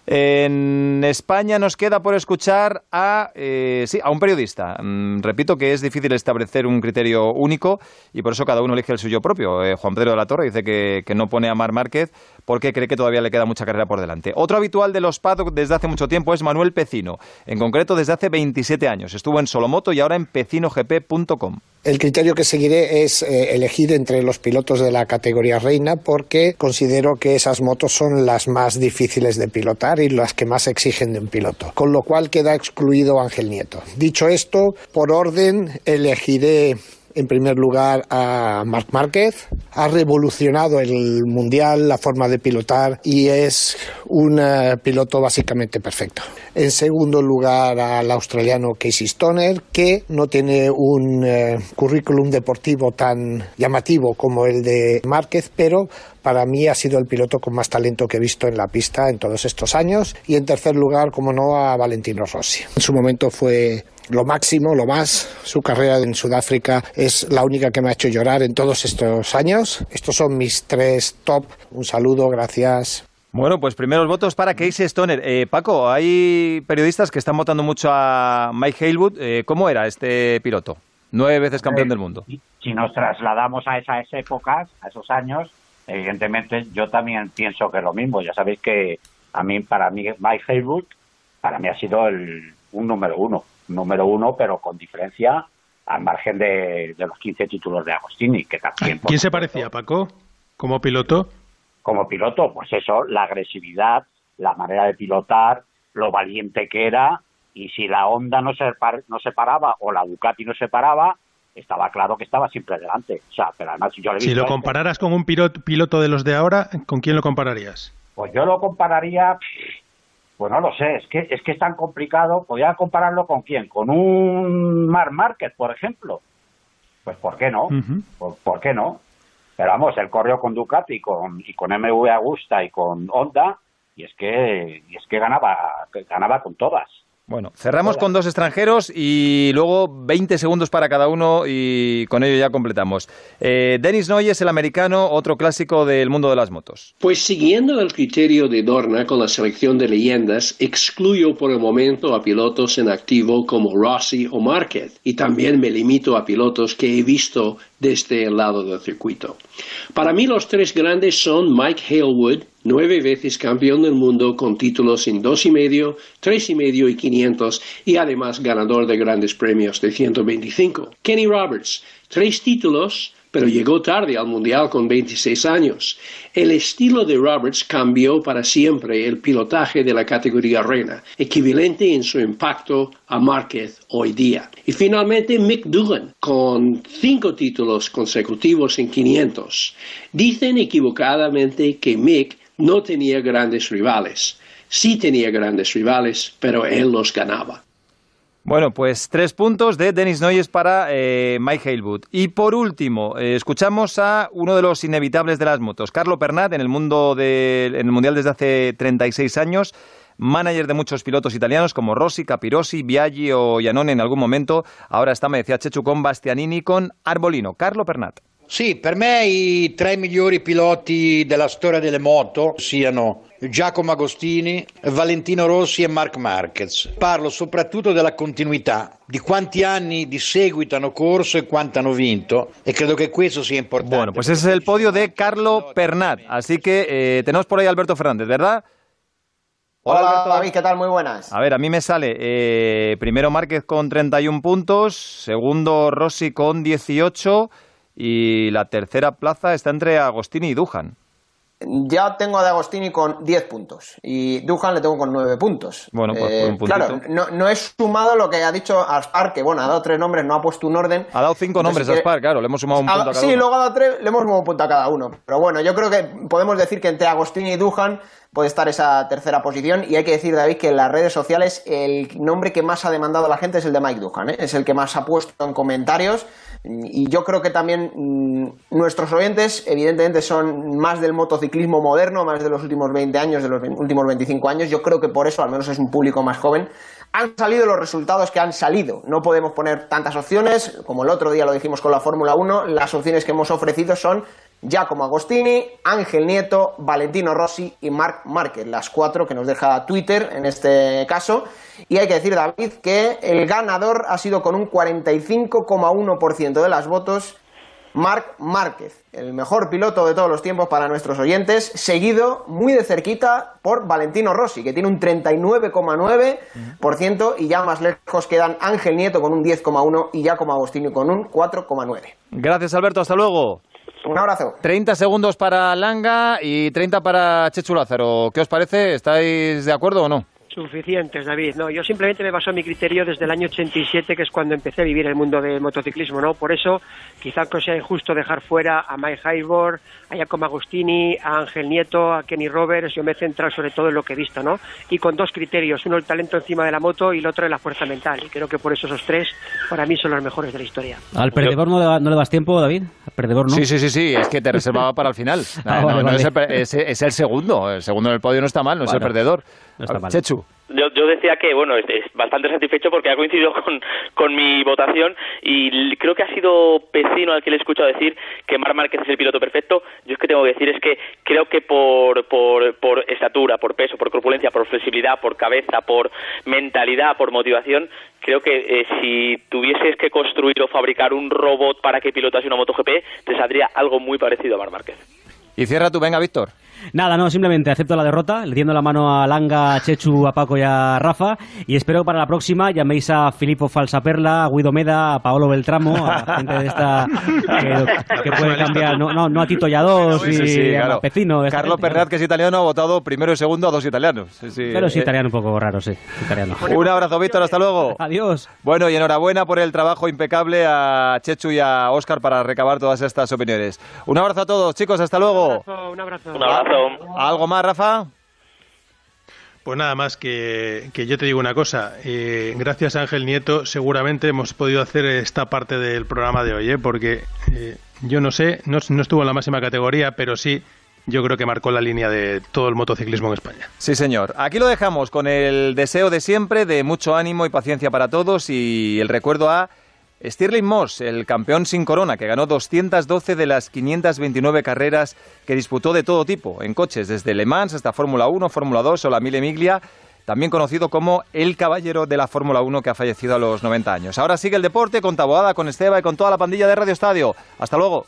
En España nos queda por escuchar a, eh, sí, a un periodista. Mm, repito que es difícil establecer un criterio único y por eso cada uno elige el suyo propio. Eh, Juan Pedro de la Torre dice que, que no pone a Mar Márquez porque cree que todavía le queda mucha carrera por delante. Otro habitual de los paddock desde hace mucho tiempo es Manuel Pecino. En concreto desde hace 27 años. Estuvo en Solomoto y ahora en pecinogp.com. El criterio que seguiré es eh, elegir entre los pilotos de la categoría reina porque considero que esas motos son las más difíciles de pilotar y las que más exigen de un piloto. Con lo cual queda excluido Ángel Nieto. Dicho esto, por orden elegiré en primer lugar a Marc Márquez. Ha revolucionado el mundial, la forma de pilotar y es un eh, piloto básicamente perfecto. En segundo lugar al australiano Casey Stoner, que no tiene un eh, currículum deportivo tan llamativo como el de Márquez, pero para mí ha sido el piloto con más talento que he visto en la pista en todos estos años. Y en tercer lugar, como no, a Valentino Rossi. En su momento fue lo máximo, lo más. Su carrera en Sudáfrica es la única que me ha hecho llorar en todos estos años. Estos son mis tres top. Un saludo, gracias. Bueno, pues primeros votos para Casey Stoner. Eh, Paco, hay periodistas que están votando mucho a Mike Hailwood. Eh, ¿Cómo era este piloto? Nueve veces campeón del mundo. si nos trasladamos a esas épocas, a esos años, evidentemente yo también pienso que es lo mismo. Ya sabéis que a mí, para mí, Mike Haywood, para mí ha sido el, un número uno. Número uno, pero con diferencia al margen de, de los 15 títulos de Agostini, que también... ¿Quién se parecía, Paco? Como piloto. Como piloto, pues eso, la agresividad, la manera de pilotar, lo valiente que era, y si la Honda no se, par- no se paraba o la Ducati no se paraba, estaba claro que estaba siempre delante. O sea, pero además yo le he Si lo este, compararas con un piloto, piloto de los de ahora, ¿con quién lo compararías? Pues yo lo compararía, pues no lo sé, es que es que es tan complicado. Podría compararlo con quién, con un Mar Márquez, por ejemplo. Pues ¿por qué no? ¿Por, por qué no? Pero vamos, él corrió con Ducati y con, y con MV Agusta y con Honda y es que y es que ganaba ganaba con todas. Bueno, cerramos con dos extranjeros y luego 20 segundos para cada uno y con ello ya completamos. Eh, Dennis Noyes, el americano, otro clásico del mundo de las motos. Pues siguiendo el criterio de Dorna con la selección de leyendas, excluyo por el momento a pilotos en activo como Rossi o Márquez y también me limito a pilotos que he visto desde el lado del circuito. Para mí los tres grandes son Mike Halewood, nueve veces campeón del mundo con títulos en dos y medio, tres y medio y 500 y además ganador de grandes premios de 125. Kenny Roberts, tres títulos, pero llegó tarde al Mundial con 26 años. El estilo de Roberts cambió para siempre el pilotaje de la categoría reina, equivalente en su impacto a Márquez hoy día. Y finalmente Mick Dugan, con cinco títulos consecutivos en 500. Dicen equivocadamente que Mick no tenía grandes rivales. Sí tenía grandes rivales, pero él los ganaba. Bueno, pues tres puntos de Dennis Noyes para eh, Mike Halewood. Y por último, eh, escuchamos a uno de los inevitables de las motos, Carlo Pernat, en el mundo del en el Mundial desde hace 36 años, manager de muchos pilotos italianos como Rossi, Capirossi, Biaggi o Iannone en algún momento. Ahora está, me decía Chechu, con Bastianini, con Arbolino. Carlo Pernat. Sì, per me i tre migliori piloti della storia delle moto siano Giacomo Agostini, Valentino Rossi e Marc Marquez. Parlo soprattutto della continuità, di quanti anni di seguito hanno corso e quanto hanno vinto e credo che questo sia importante. Bueno, pues ese es el podio de Carlo Pernat. Así que eh, tenemos por ahí a Alberto Fernández, ¿verdad? Hola, David, ¿qué tal? Muy buenas. A ver, a mí me sale eh, primero Márquez con 31 puntos, segundo Rossi con 18 y la tercera plaza está entre Agostini y Dujan. Ya tengo a De Agostini con 10 puntos y Duhan le tengo con 9 puntos. Bueno, pues por un puntito. Claro, no, no he sumado lo que ha dicho Aspar, que bueno, ha dado tres nombres, no ha puesto un orden. Ha dado cinco nombres a Entonces, Spar, claro, le hemos sumado un punto a cada sí, uno. luego ha dado tres, le hemos sumado un punto a cada uno. Pero bueno, yo creo que podemos decir que entre Agostini y Duhan puede estar esa tercera posición. Y hay que decir, David, que en las redes sociales el nombre que más ha demandado la gente es el de Mike Duhan. ¿eh? Es el que más ha puesto en comentarios. Y yo creo que también mm, nuestros oyentes, evidentemente, son más del motociclismo moderno, más de los últimos 20 años, de los últimos 25 años. Yo creo que por eso, al menos es un público más joven, han salido los resultados que han salido. No podemos poner tantas opciones, como el otro día lo dijimos con la Fórmula 1, las opciones que hemos ofrecido son Giacomo Agostini, Ángel Nieto, Valentino Rossi y Marc Márquez, las cuatro que nos deja Twitter en este caso. Y hay que decir, David, que el ganador ha sido con un 45,1% de las votos Marc Márquez, el mejor piloto de todos los tiempos para nuestros oyentes, seguido muy de cerquita por Valentino Rossi, que tiene un 39,9% y ya más lejos quedan Ángel Nieto con un 10,1% y Giacomo Agostini con un 4,9%. Gracias, Alberto, hasta luego. Un abrazo. 30 segundos para Langa y 30 para Chechu Lázaro. ¿Qué os parece? ¿Estáis de acuerdo o no? Suficientes, David. No, yo simplemente me baso en mi criterio desde el año 87, que es cuando empecé a vivir el mundo del motociclismo, ¿no? Por eso, quizá no sea injusto dejar fuera a Mike Haibor, a Giacomo Agostini, a Ángel Nieto, a Kenny Roberts. Yo me he centrado sobre todo en lo que he visto, ¿no? Y con dos criterios, uno el talento encima de la moto y el otro la fuerza mental. Y creo que por eso esos tres, para mí, son los mejores de la historia. ¿Al perdedor no le, no le das tiempo, David? ¿Al perdedor no? Sí, sí, sí, sí, es que te reservaba para el final. No, Ah, no, vale, no vale. es, el, per- es- es el segundo. El segundo en el podio no está mal, no es el perdedor. No está mal. Chechu. Yo, yo decía que, bueno, es, es bastante satisfecho porque ha coincidido con, con mi votación y creo que ha sido Pecino al que le he escuchado decir que Mar Márquez es el piloto perfecto. Yo es que tengo que decir es que creo que por, por, por estatura, por peso, por corpulencia, por flexibilidad, por cabeza, por mentalidad, por motivación, creo que eh, si tuvieses que construir o fabricar un robot para que pilotase una MotoGP, te saldría algo muy parecido a Mar Márquez. Y cierra tú, venga, Víctor. Nada, no, simplemente acepto la derrota, le tiendo la mano a Langa, a Chechu, a Paco y a Rafa y espero que para la próxima llaméis a Filippo Falsaperla, a Guido Meda, a Paolo Beltramo, a la gente de esta que, que puede cambiar, no, no, no a Tito Yados Sí, sí, sí, a claro. Pecino. Carlos Pernat, que es italiano, ha votado primero y segundo a dos italianos. Sí, sí. Pero sí, Eh, italiano un poco raro, sí, italiano. Un abrazo, Víctor, hasta luego. Adiós. Bueno, y enhorabuena por el trabajo impecable a Chechu y a Óscar para recabar todas estas opiniones. Un abrazo a todos, chicos, hasta luego. Un abrazo. Un abrazo. ¿Algo más, Rafa? Pues nada más que, que yo te digo una cosa. eh, gracias a Ángel Nieto seguramente hemos podido hacer esta parte del programa de hoy, ¿eh? porque eh, yo no sé, no, no estuvo en la máxima categoría, pero sí yo creo que marcó la línea de todo el motociclismo en España. Sí, señor. Aquí lo dejamos con el deseo de siempre, de mucho ánimo y paciencia para todos y el recuerdo a Stirling Moss, el campeón sin corona, que ganó 212 de las 529 carreras que disputó de todo tipo, en coches, desde Le Mans hasta Fórmula 1, Fórmula 2 o la Mille Miglia, también conocido como el caballero de la Fórmula 1 que ha fallecido a los 90 años. Ahora sigue el deporte con Taboada, con Esteba y con toda la pandilla de Radio Estadio. Hasta luego.